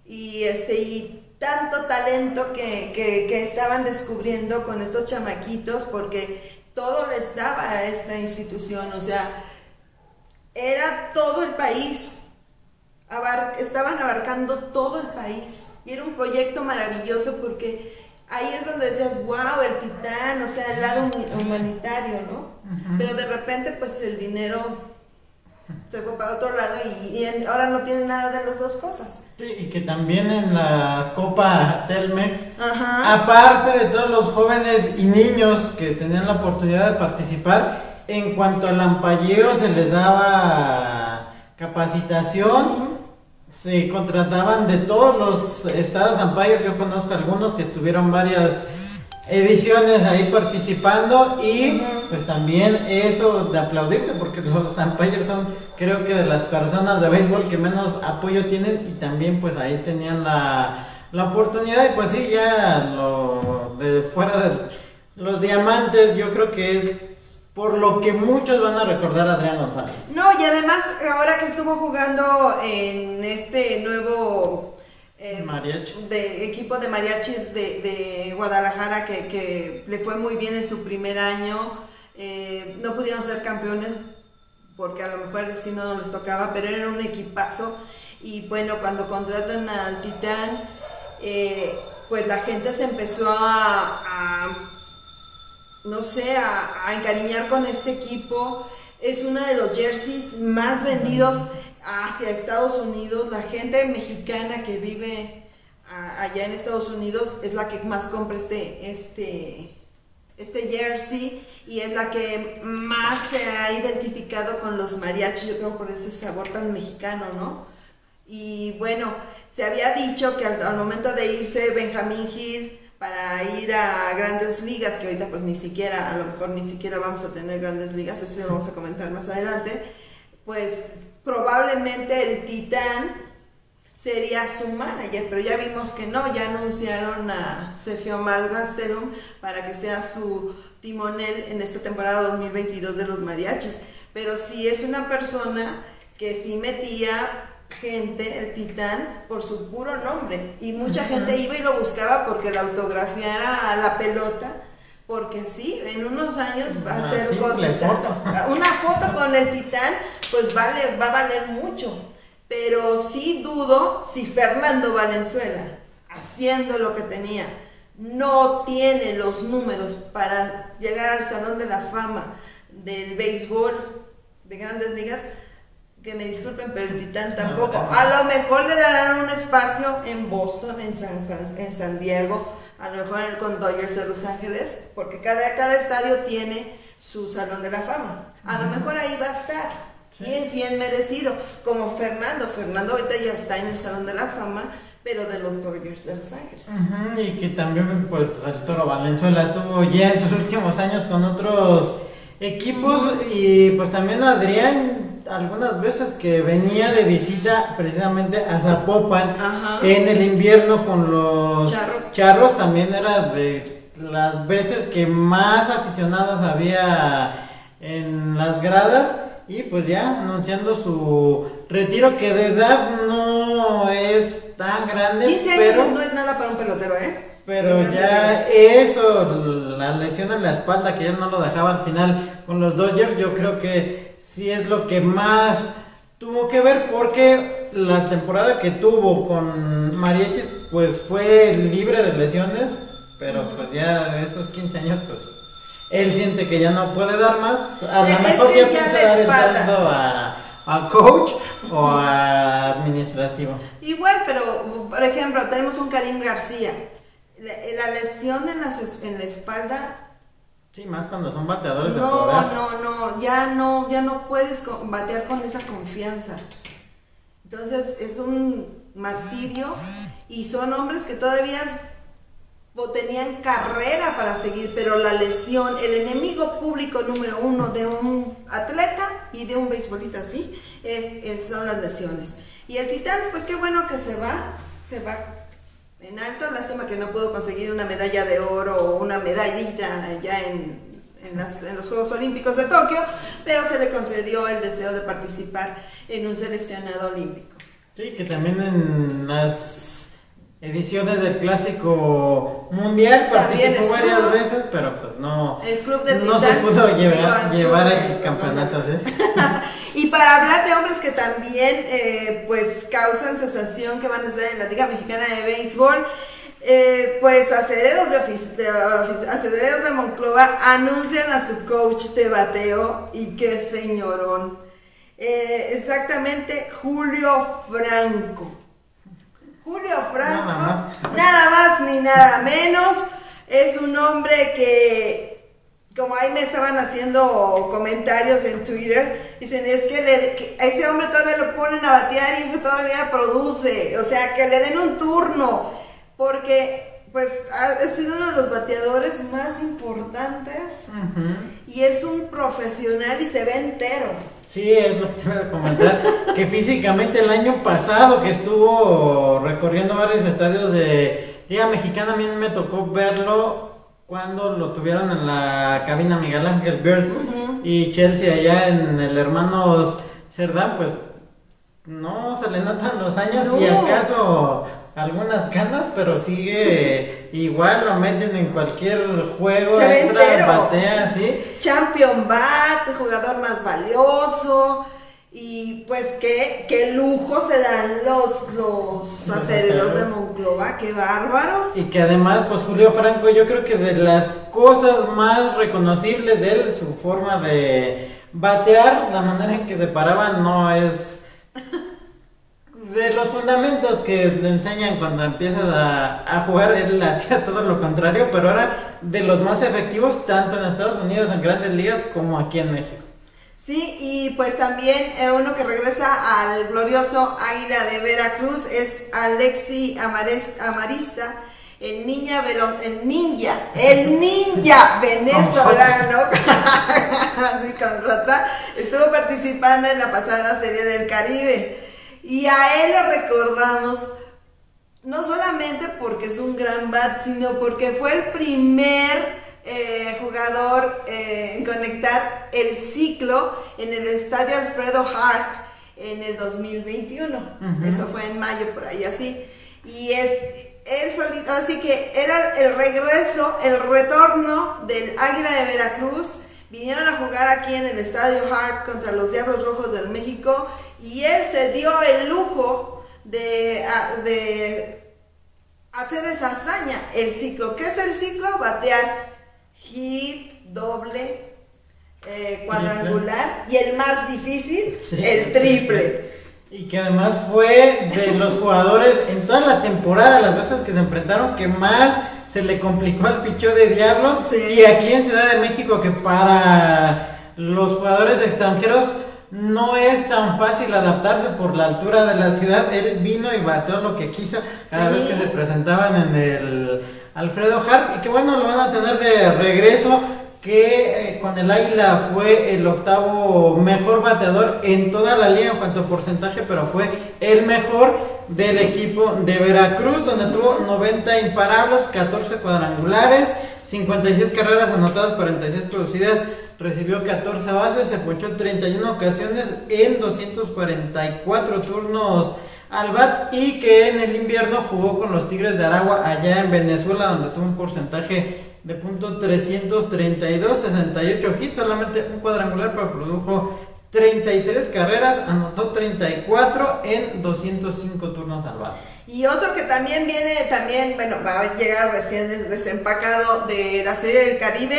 y, este, tanto talento que, que estaban descubriendo con estos chamaquitos porque todo les daba a esta institución, o sea, era todo el país. Estaban abarcando todo el país. Y era un proyecto maravilloso porque ahí es donde decías, wow, el titán, o sea, el lado humanitario, ¿no? Pero de repente, pues el dinero se fue para otro lado y, ahora no tiene nada de las dos cosas. Sí, y que también en la Copa Telmex, aparte de todos los jóvenes y niños que tenían la oportunidad de participar, en cuanto al ampalleo se les daba capacitación, se contrataban de todos los estados ampayos, yo conozco algunos que estuvieron varias ediciones ahí participando y pues también eso de aplaudirse porque los umpires son creo que de las personas de béisbol que menos apoyo tienen y también pues ahí tenían la, la oportunidad. Y pues sí ya lo de fuera de los diamantes yo creo que es por lo que muchos van a recordar a Adrián González. No, y además ahora que estuvo jugando en este nuevo eh, de equipo de mariachis de, Guadalajara que, le fue muy bien en su primer año, eh, no pudieron ser campeones porque a lo mejor el destino no les tocaba, pero era un equipazo y bueno, cuando contratan al Titán, eh, pues la gente se empezó a no sé, a, encariñar con este equipo. Es uno de los jerseys más vendidos hacia Estados Unidos. La gente mexicana que vive allá en Estados Unidos es la que más compra este, este, este jersey y es la que más se ha identificado con los mariachis, yo creo por ese sabor tan mexicano, ¿no? Y bueno, se había dicho que al, momento de irse Benjamín Hill para ir a grandes ligas, que ahorita pues ni siquiera, a lo mejor ni siquiera vamos a tener grandes ligas, eso lo vamos a comentar más adelante, pues probablemente el Titán sería su manager, pero ya vimos que no, ya anunciaron a Sergio Malgasterum para que sea su timonel en esta temporada 2022 de los mariachis, pero si es una persona que sí metía gente, el titán, por su puro nombre. Y mucha gente iba y lo buscaba porque la autografiara a la pelota. Porque sí, en unos años va a ser Una foto con el titán, pues vale, va a valer mucho. Pero sí dudo si Fernando Valenzuela, haciendo lo que tenía, no tiene los números para llegar al Salón de la Fama del béisbol de grandes ligas, que me disculpen, pero el Titán tampoco. A lo mejor le darán un espacio en Boston, en San, en San Diego, a lo mejor con Dodgers de Los Ángeles, porque cada, cada estadio tiene su salón de la fama. A lo mejor ahí va a estar. Y es bien merecido, como Fernando. Fernando ahorita ya está en el salón de la fama, pero de los Dodgers de Los Ángeles. Y que también, pues, el Toro Valenzuela estuvo ya en sus últimos años con otros equipos y pues también Adrián algunas veces que venía de visita precisamente a Zapopan en el invierno con los charros. también era de las veces que más aficionados había en las gradas y pues ya anunciando su retiro que de edad no es tan grande. 15 años pero, no es nada para un pelotero, ¿eh? Pero ya eso, la lesión en la espalda que ya no lo dejaba al final con los Dodgers, yo creo que sí es lo que más tuvo que ver porque la temporada que tuvo con Mariachis pues fue libre de lesiones, pero pues ya esos 15 años pues él siente que ya no puede dar más, a lo mejor ya piensa dar el salto a, a coach o a administrativo. Igual, pero por ejemplo, tenemos un Karim García. La, la lesión en, las en la espalda, Sí, más cuando son bateadores de no, poder. no, no, ya no, ya no puedes batear con esa confianza. Entonces es un martirio y son hombres que todavía tenían carrera para seguir, pero la lesión, el enemigo público número uno de un atleta y de un beisbolista así, es, es- son las lesiones. Y el titán, pues qué bueno que se va, se va en alto, lástima que no pudo conseguir una medalla de oro o una medallita ya en, en los Juegos Olímpicos de Tokio, pero se le concedió el deseo de participar en un seleccionado olímpico. Sí, que también en las ediciones del clásico mundial También participó varias veces, pero pues no, El club de no se pudo llevar, llevar el campeonato. ¿sí? y para hablar de hombres que también eh, pues causan sensación que van a estar en la Liga Mexicana de Béisbol, eh, pues aceleros de, de aceleros de Monclova anuncian a su coach de bateo y qué señorón. Eh, exactamente Julio Franco. Julio Franco, Nada más. ni nada menos, es un hombre que, como ahí me estaban haciendo comentarios en Twitter, dicen, es que, le- que a ese hombre todavía lo ponen a batear y ese todavía produce, o sea, que le den un turno, porque pues ha, sido uno de los bateadores más importantes y es un profesional y se ve entero. Sí, es lo que te iba a comentar, que físicamente el año pasado que estuvo recorriendo varios estadios de Liga Mexicana, a mí me tocó verlo cuando lo tuvieron en la cabina Miguel Ángel Bird y Chelsea allá en el Hermanos Cerdán, pues no se le notan los años y No. acaso algunas canas, pero sigue igual, lo meten en cualquier juego, Se entero. batea, ¿sí? Champion Bat, jugador más valioso. Y pues qué, qué lujo se dan los, los aceleros de acereros. Monclova, qué bárbaros. Y que además, pues Julio Franco, yo creo que de las cosas más reconocibles de él, su forma de batear, la manera en que se paraba, no es de los fundamentos que te enseñan cuando empiezas a, a jugar, él hacía todo lo contrario, pero era de los más efectivos tanto en Estados Unidos, en grandes ligas, como aquí en México. Sí, y pues también eh, uno que regresa al glorioso Águila de Veracruz es Alexi Amares- Amarista, el ninja velo- el ninja, el ninja venezolano, así con Jota, estuvo participando en la pasada serie del Caribe. Y a él lo recordamos no solamente porque es un gran bat, sino porque fue el primer eh, jugador eh, en conectar el ciclo en el estadio Alfredo Harp en el 2021. Eso fue en mayo, por ahí así. Y es él solito, así que era el regreso, el retorno del Águila de Veracruz. Vinieron a jugar aquí en el estadio Harp contra los Diablos Rojos del México y él se dio el lujo de, de hacer esa hazaña, el ciclo. ¿Qué es el ciclo? Batear hit, doble, eh, cuadrangular y el más difícil, Sí. el triple. Y que además fue de los jugadores en toda la temporada, las veces que se enfrentaron, que más se le complicó al pichó de Diablos. Sí. Y aquí en Ciudad de México, que para los jugadores extranjeros no es tan fácil adaptarse por la altura de la ciudad. Él vino y bateó lo que quiso cada Sí. vez que se presentaban en el Alfredo Harp. Y que bueno, lo van a tener de regreso que eh, con el Águila fue el octavo mejor bateador en toda la liga en cuanto a porcentaje, pero fue el mejor del equipo de Veracruz, donde tuvo 90 imparables, 14 cuadrangulares, 56 carreras anotadas, 46 producidas, recibió 14 bases, se ponchó 31 ocasiones en 244 turnos al BAT y que en el invierno jugó con los Tigres de Aragua allá en Venezuela donde tuvo un porcentaje de punto 332, 68 hits, solamente un cuadrangular, pero produjo 33 carreras, anotó 34 en 205 turnos al BAT. Y otro que también viene, también, bueno, va a llegar recién desempacado de la Serie del Caribe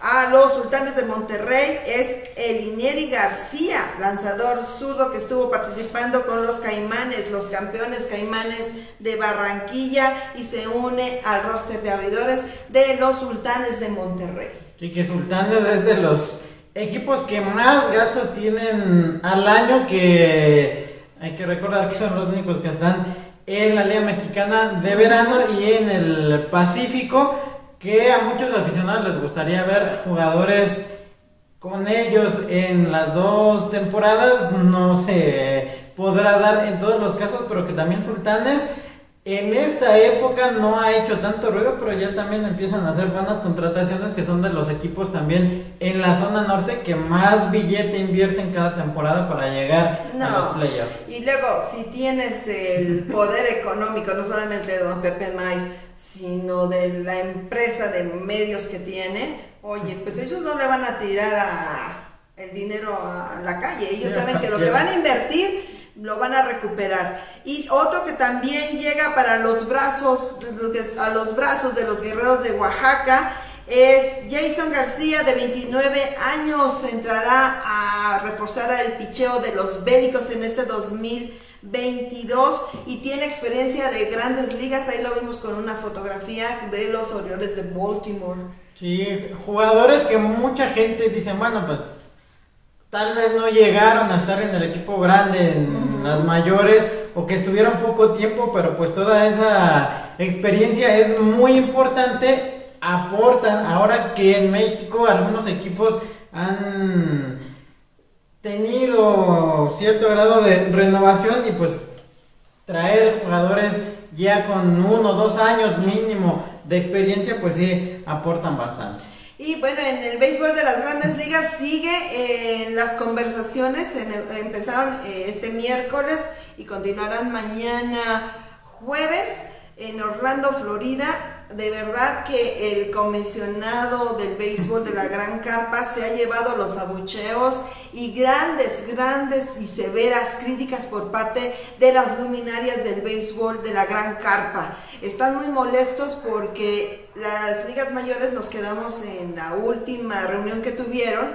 a los Sultanes de Monterrey es Elinieri García, lanzador zurdo que estuvo participando con los Caimanes, los campeones Caimanes de Barranquilla y se une al roster de abridores de los Sultanes de Monterrey. Y que Sultanes es de los equipos que más gastos tienen al año que hay que recordar que son los únicos que están en la Liga Mexicana de verano y en el Pacífico, que a muchos aficionados les gustaría ver jugadores con ellos en las dos temporadas, no se podrá dar en todos los casos, pero que también Sultanes en esta época no ha hecho tanto ruido, pero ya también empiezan a hacer buenas contrataciones que son de los equipos también en la zona norte que más billete invierten cada temporada para llegar a los playoffs. Y luego, si tienes el poder económico, no solamente de don Pepe Mais, sino de la empresa de medios que tienen, oye, pues ellos no le van a tirar a el dinero a la calle, ellos saben que lo que van a invertir lo van a recuperar. Y otro que también llega para los brazos, a los brazos de los guerreros de Oaxaca, es Jason García, de 29 años, entrará a reforzar el picheo de los bélicos en este 2022 y tiene experiencia de grandes ligas. Ahí lo vimos con una fotografía de los Orioles de Baltimore. Sí, jugadores que mucha gente dice, bueno, pues tal vez no llegaron a estar en el equipo grande, en las mayores, o que estuvieron poco tiempo, pero pues toda esa experiencia es muy importante. Aportan ahora que en México algunos equipos han tenido cierto grado de renovación y pues traer jugadores ya con uno o dos años mínimo de experiencia, pues sí, aportan bastante. Y bueno, en el béisbol de las grandes ligas sigue en las conversaciones, empezaron eh, este miércoles y continuarán mañana jueves en Orlando, Florida. De verdad que el comisionado del béisbol de la Gran Carpa se ha llevado los abucheos y grandes, grandes y severas críticas por parte de las luminarias del béisbol de la Gran Carpa. Están muy molestos porque las ligas mayores nos quedamos en la última reunión que tuvieron.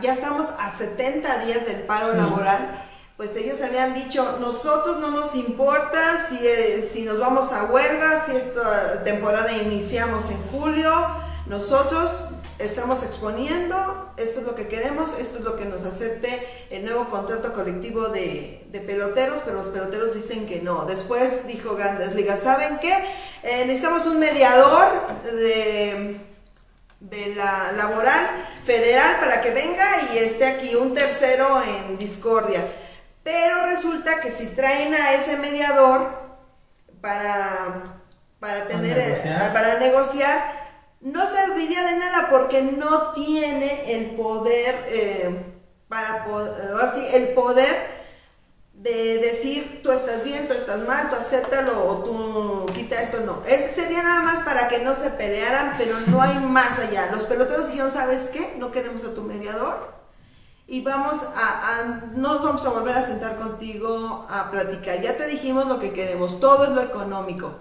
Ya estamos a 70 días del paro laboral pues ellos habían dicho, nosotros no nos importa si, eh, si nos vamos a huelga, si esta temporada iniciamos en julio, nosotros estamos exponiendo, esto es lo que queremos, esto es lo que nos acepte el nuevo contrato colectivo de, peloteros, pero los peloteros dicen que no. Después dijo Grandes Ligas, ¿saben qué? Eh, necesitamos un mediador de de la laboral federal para que venga y esté aquí un tercero en discordia. Pero resulta que si traen a ese mediador para, para tener negociar. para negociar, no serviría de nada porque no tiene el poder eh, para poder, el poder de decir tú estás bien, tú estás mal, tú acéptalo o tú quita esto, no. Él sería nada más para que no se pelearan, pero no hay más allá. Los peloteros dijeron, ¿sabes qué? No queremos a tu mediador y vamos a, nos vamos a volver a sentar contigo a platicar. Ya te dijimos lo que queremos, todo es lo económico.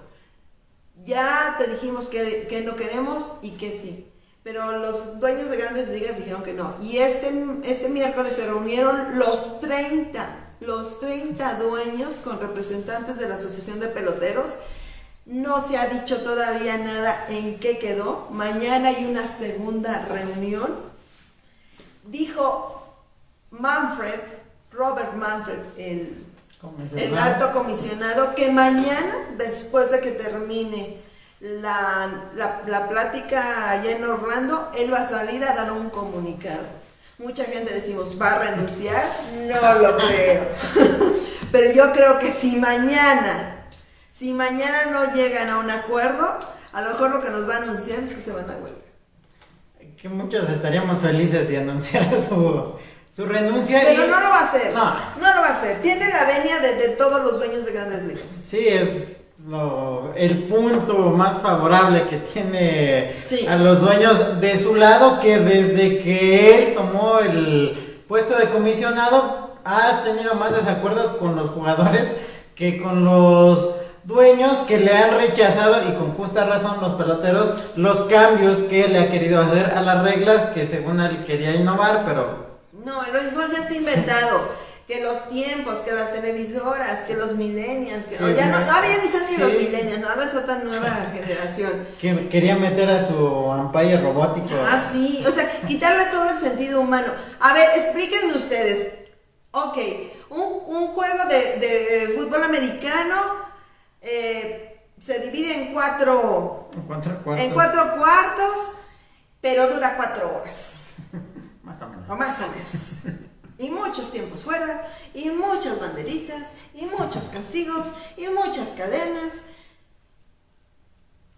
Ya te dijimos que, que no queremos y que sí. Pero los dueños de grandes ligas dijeron que no. Y este, este miércoles se reunieron los 30, los 30 dueños con representantes de la Asociación de Peloteros. No se ha dicho todavía nada en qué quedó. Mañana hay una segunda reunión. Dijo Manfred, Robert Manfred, el, el alto comisionado, que mañana, después de que termine la, la, plática allá en Orlando, él va a salir a dar un comunicado. Mucha gente decimos, ¿va a renunciar? No lo creo. Pero yo creo que si mañana, si mañana no llegan a un acuerdo, a lo mejor lo que nos va a anunciar es que se van a huelga. Que muchos estaríamos felices si anunciara su su renuncia. Pero no lo va a hacer. No. No lo va a hacer. Tiene la venia de, de todos los dueños de grandes ligas. Sí, es lo- el punto más favorable que tiene Sí. a los dueños de su lado, que desde que él tomó el puesto de comisionado ha tenido más desacuerdos con los jugadores que con los dueños que le han rechazado y con justa razón los peloteros los cambios que le ha querido hacer a las reglas que según él quería innovar, pero No, el béisbol ya está inventado. Que los tiempos, que las televisoras, que los millennials, que Sí, ya no, sí. ahora ya ni son ni los millennials, ahora es otra nueva generación. que quería meter a su umpire robótico. Ah, sí, o sea, quitarle todo el sentido humano. A ver, explíquenme ustedes. Ok, un, un juego de, de fútbol americano eh, se divide en cuatro, En cuatro cuartos. en cuatro cuartos, pero dura cuatro horas, Más o menos. o más o menos. Y muchos tiempos fuera, y muchas banderitas, y muchos castigos, y muchas cadenas.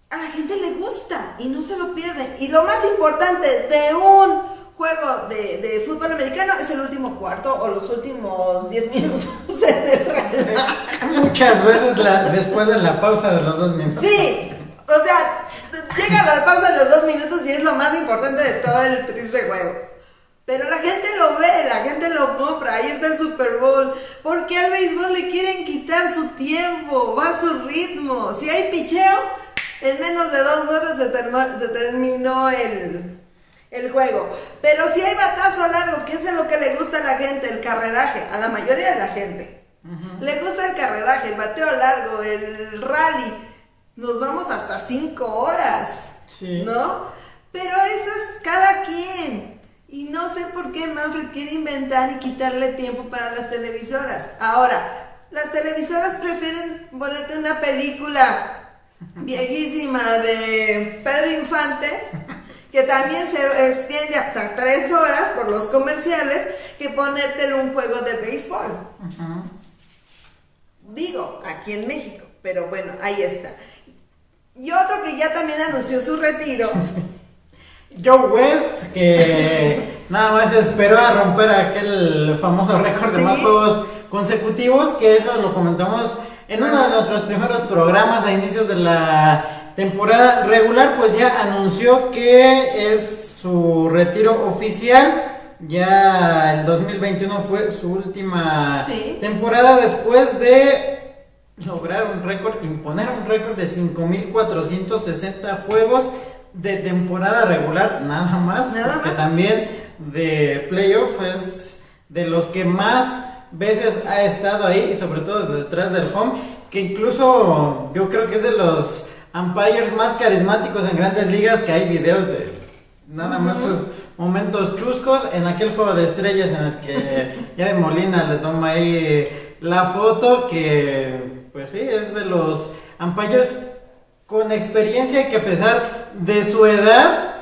A la gente le gusta y no se lo pierden. Y lo más importante de un juego de, de fútbol americano es el último cuarto o los últimos 10 minutos en el reloj. Muchas veces la, después de la pausa de los dos minutos. Sí, o sea, llega la pausa en los dos minutos y es lo más importante de todo el triste juego. Pero la gente lo ve, la gente lo compra, ahí está el Super Bowl. Porque al béisbol le quieren quitar su tiempo, va a su ritmo. Si hay picheo, en menos de dos horas se, terminó el, el juego. Pero si hay batazo largo, que es lo que le gusta a la gente, el carreraje, a la mayoría de la gente. Le gusta el carreraje, el bateo largo, el rally. Nos vamos hasta cinco horas. Sí. ¿No? Pero eso es cada quien. Y no sé por qué Manfred quiere inventar y quitarle tiempo para las televisoras. Ahora, las televisoras prefieren ponerte una película viejísima de Pedro Infante, que también se extiende hasta tres horas por los comerciales, que ponerte un juego de béisbol. Digo, aquí en México, pero bueno, ahí está. Y otro que ya también anunció su retiro. Joe West, que nada más esperó a romper aquel famoso récord de Sí. más juegos consecutivos, que eso lo comentamos en uno de nuestros primeros programas a inicios de la temporada regular, pues ya anunció que es su retiro oficial. Ya el 2021 fue su última Sí. temporada después de lograr un récord, imponer un récord de 5.460 juegos de temporada regular, nada más, Nada porque más. también de playoff es de los que más veces ha estado ahí, y sobre todo detrás del home, que incluso yo creo que es de los umpires más carismáticos en grandes ligas, que hay videos de nada más sus momentos chuscos en aquel juego de estrellas en el que ya de Molina le toma ahí la foto que pues sí es de los umpires con experiencia y que a pesar de su edad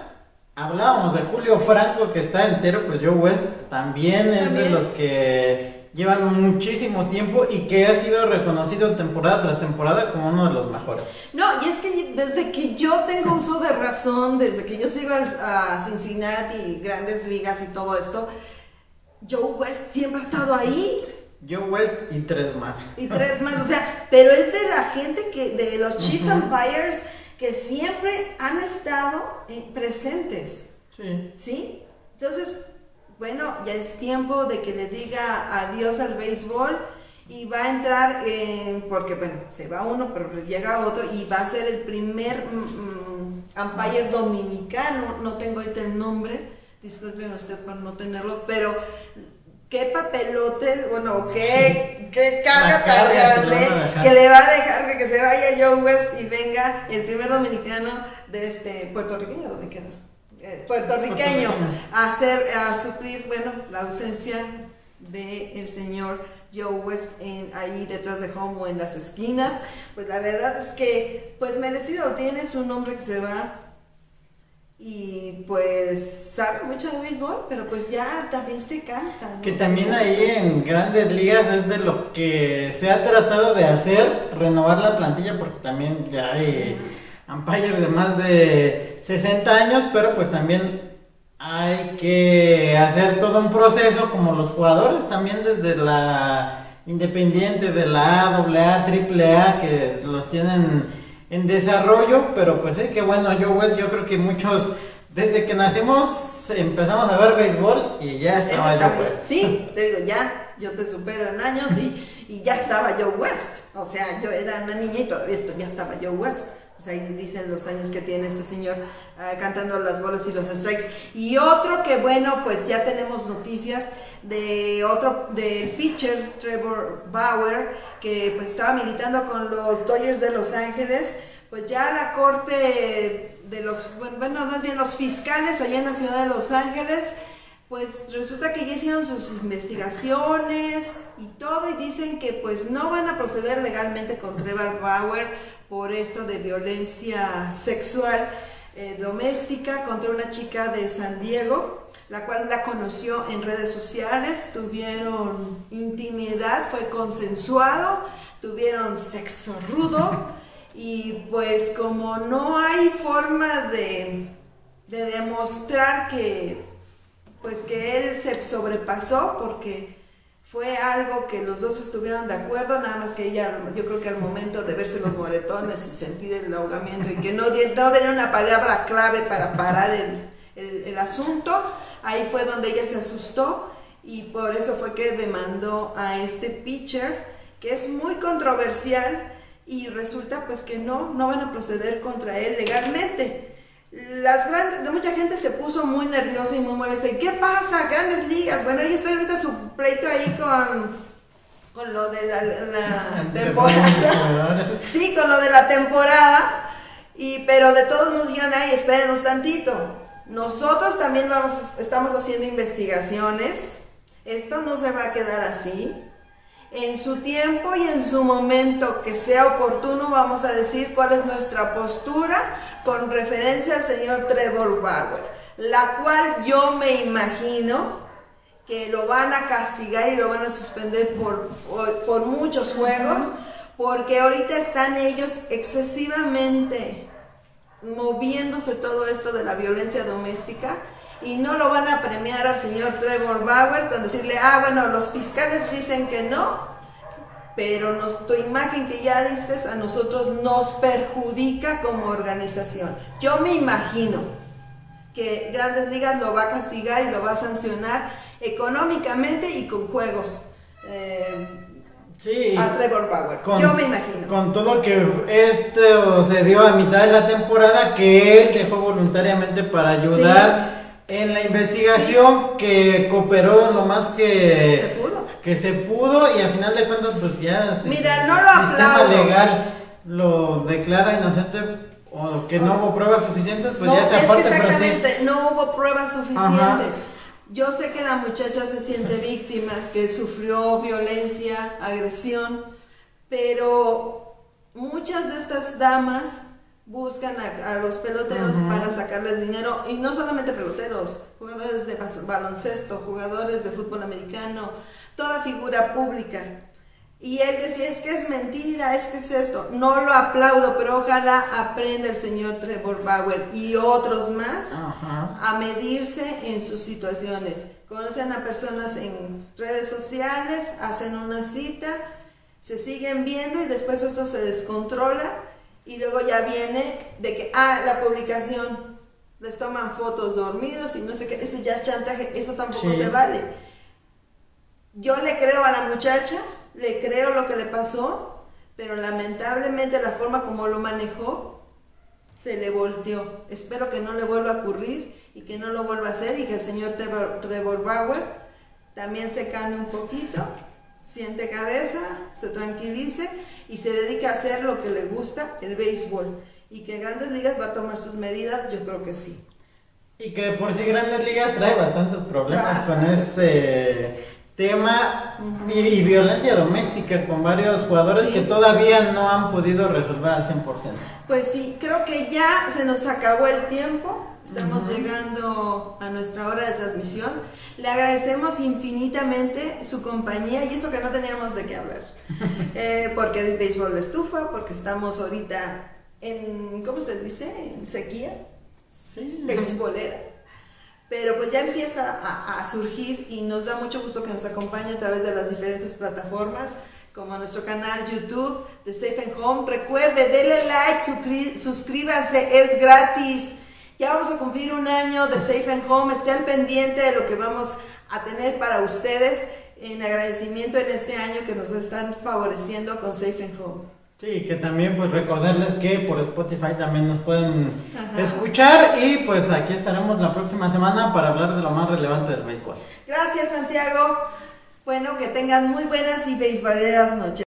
hablábamos de Julio Franco que está entero pues Joe West también es de los que llevan muchísimo tiempo y que ha sido reconocido temporada tras temporada como uno de los mejores. No, y es que desde que yo tengo uso de razón, desde que yo sigo a Cincinnati, grandes ligas y todo esto, Joe West siempre ha estado ahí. Joe West y tres más. Y tres más, o sea, pero es de la gente que, de los Chief Umpires que siempre han estado eh, presentes. Sí. ¿Sí? Entonces, bueno, ya es tiempo de que le diga adiós al béisbol y va a entrar, en- porque bueno, se va uno, pero llega otro y va a ser el primer mm, umpire dominicano, no tengo ahorita el nombre, discúlpeme usted por no tenerlo, pero qué papelote, bueno, qué, qué carga tan carga que le grande que le va a dejar que, se vaya Joe West y venga el primer dominicano de este puertorriqueño dominicano eh, puertorriqueño Puertorriqueño. a hacer a suplir bueno la ausencia de el señor Joe West en ahí detrás de home o en las esquinas. Pues la verdad es que pues merecido tiene su nombre que se va y pues sabe mucho de béisbol pero pues ya también se cansa ¿no? Que también ahí en grandes ligas es de lo que se ha tratado de hacer, renovar la plantilla, porque también ya hay umpires de más de 60 años, pero pues también hay que hacer todo un proceso como los jugadores también desde la independiente de la A, AA, AAA que los tienen en desarrollo, pero pues eh, que bueno, yo yo creo que muchos desde que nacimos empezamos a ver béisbol y ya estaba Joe West. Sí, te digo, ya, yo te supero en años y, y ya estaba Joe West. O sea, yo era una niña y todavía esto, ya estaba Joe West. Sea, ahí dicen los años que tiene este señor ah, cantando las bolas y los strikes. Y otro que, bueno, pues ya tenemos noticias de otro, del pitcher Trevor Bauer, que pues estaba militando con los Dodgers de Los Ángeles. Pues ya la corte de los, bueno, más bien los fiscales allá en la ciudad de Los Ángeles, pues resulta que ya hicieron sus investigaciones y todo y dicen que pues no van a proceder legalmente con Trevor Bauer por esto de violencia sexual eh, doméstica contra una chica de San Diego, la cual la conoció en redes sociales, tuvieron intimidad, fue consensuado, tuvieron sexo rudo y pues como no hay forma de, de demostrar que pues que él se sobrepasó porque fue algo que los dos estuvieron de acuerdo, nada más que ella, yo creo que al momento de verse los moretones y sentir el ahogamiento y que no, no tenía una palabra clave para parar el, el, asunto, ahí fue donde ella se asustó y por eso fue que demandó a este pitcher, que es muy controversial y resulta pues que no, no van a proceder contra él legalmente las grandes, mucha gente se puso muy nerviosa y muy molesta. ¿Y qué pasa? Grandes ligas. Bueno, yo estoy ahorita su pleito ahí con, con lo de la, temporada. sí, con lo de la temporada. Y, pero de todos nos dijeron, ay, espérenos tantito. Nosotros también vamos, estamos haciendo investigaciones. Esto no se va a quedar así. En su tiempo y en su momento que sea oportuno vamos a decir cuál es nuestra postura con referencia al señor Trevor Bauer, la cual yo me imagino que lo van a castigar y lo van a suspender por, por, muchos juegos, porque ahorita están ellos excesivamente moviéndose todo esto de la violencia doméstica y no lo van a premiar al señor Trevor Bauer con decirle, ah, bueno, los fiscales dicen que no, pero nos, tu imagen que ya dices a nosotros nos perjudica como organización. Yo me imagino que Grandes Ligas lo va a castigar y lo va a sancionar económicamente y con juegos. Eh, Sí. A Trevor Bauer. Yo me imagino. Con todo que esto se dio a mitad de la temporada, que él dejó voluntariamente para ayudar en la investigación que cooperó lo más que se pudo. que se pudo y al final de cuentas pues ya Mira, no lo el sistema legal lo declara inocente o que no hubo pruebas suficientes, pues ya se es que exactamente, no hubo pruebas suficientes. Yo sé que la muchacha se siente víctima, que sufrió violencia, agresión, pero muchas de estas damas buscan a, los peloteros para sacarles dinero y no solamente peloteros, jugadores de baloncesto, jugadores de fútbol americano, toda figura pública. Y él decía, es que es mentira, es que es esto. No lo aplaudo, pero ojalá aprenda el señor Trevor Bauer y otros más a medirse en sus situaciones. Conocen a personas en redes sociales, hacen una cita, se siguen viendo y después esto se descontrola y luego ya viene de que, ah, la publicación, les toman fotos dormidos y no sé qué, ese ya es chantaje, eso tampoco se vale. Yo le creo a la muchacha, le creo lo que le pasó, pero lamentablemente la forma como lo manejó se le volteó. Espero que no le vuelva a ocurrir y que no lo vuelva a hacer y que el señor Trevor Bauer también se calme un poquito siente cabeza, se tranquilice y se dedica a hacer lo que le gusta, el béisbol. Y que Grandes Ligas va a tomar sus medidas, yo creo que sí. Y que por si Grandes Ligas trae bastantes problemas con este tema y, violencia doméstica con varios jugadores que todavía no han podido resolver al 100%. Pues sí, creo que ya se nos acabó el tiempo. Estamos llegando a nuestra hora de transmisión. Le agradecemos infinitamente su compañía y eso que no teníamos de qué hablar. eh, porque el béisbol de estufa, porque estamos ahorita en, ¿cómo se dice? En sequía. Sí. Béisbolera. pero pues ya empieza a, a, surgir y nos da mucho gusto que nos acompañe a través de las diferentes plataformas como nuestro canal YouTube de Safe and Home. Recuerde, denle like, suscríbase, es gratis. Ya vamos a cumplir un año de Safe and Home, estén pendientes de lo que vamos a tener para ustedes en agradecimiento en este año que nos están favoreciendo con Safe and Home. Sí, que también pues recordarles que por Spotify también nos pueden escuchar y pues aquí estaremos la próxima semana para hablar de lo más relevante del béisbol. Gracias Santiago. Bueno, que tengan muy buenas y beisboleras noches.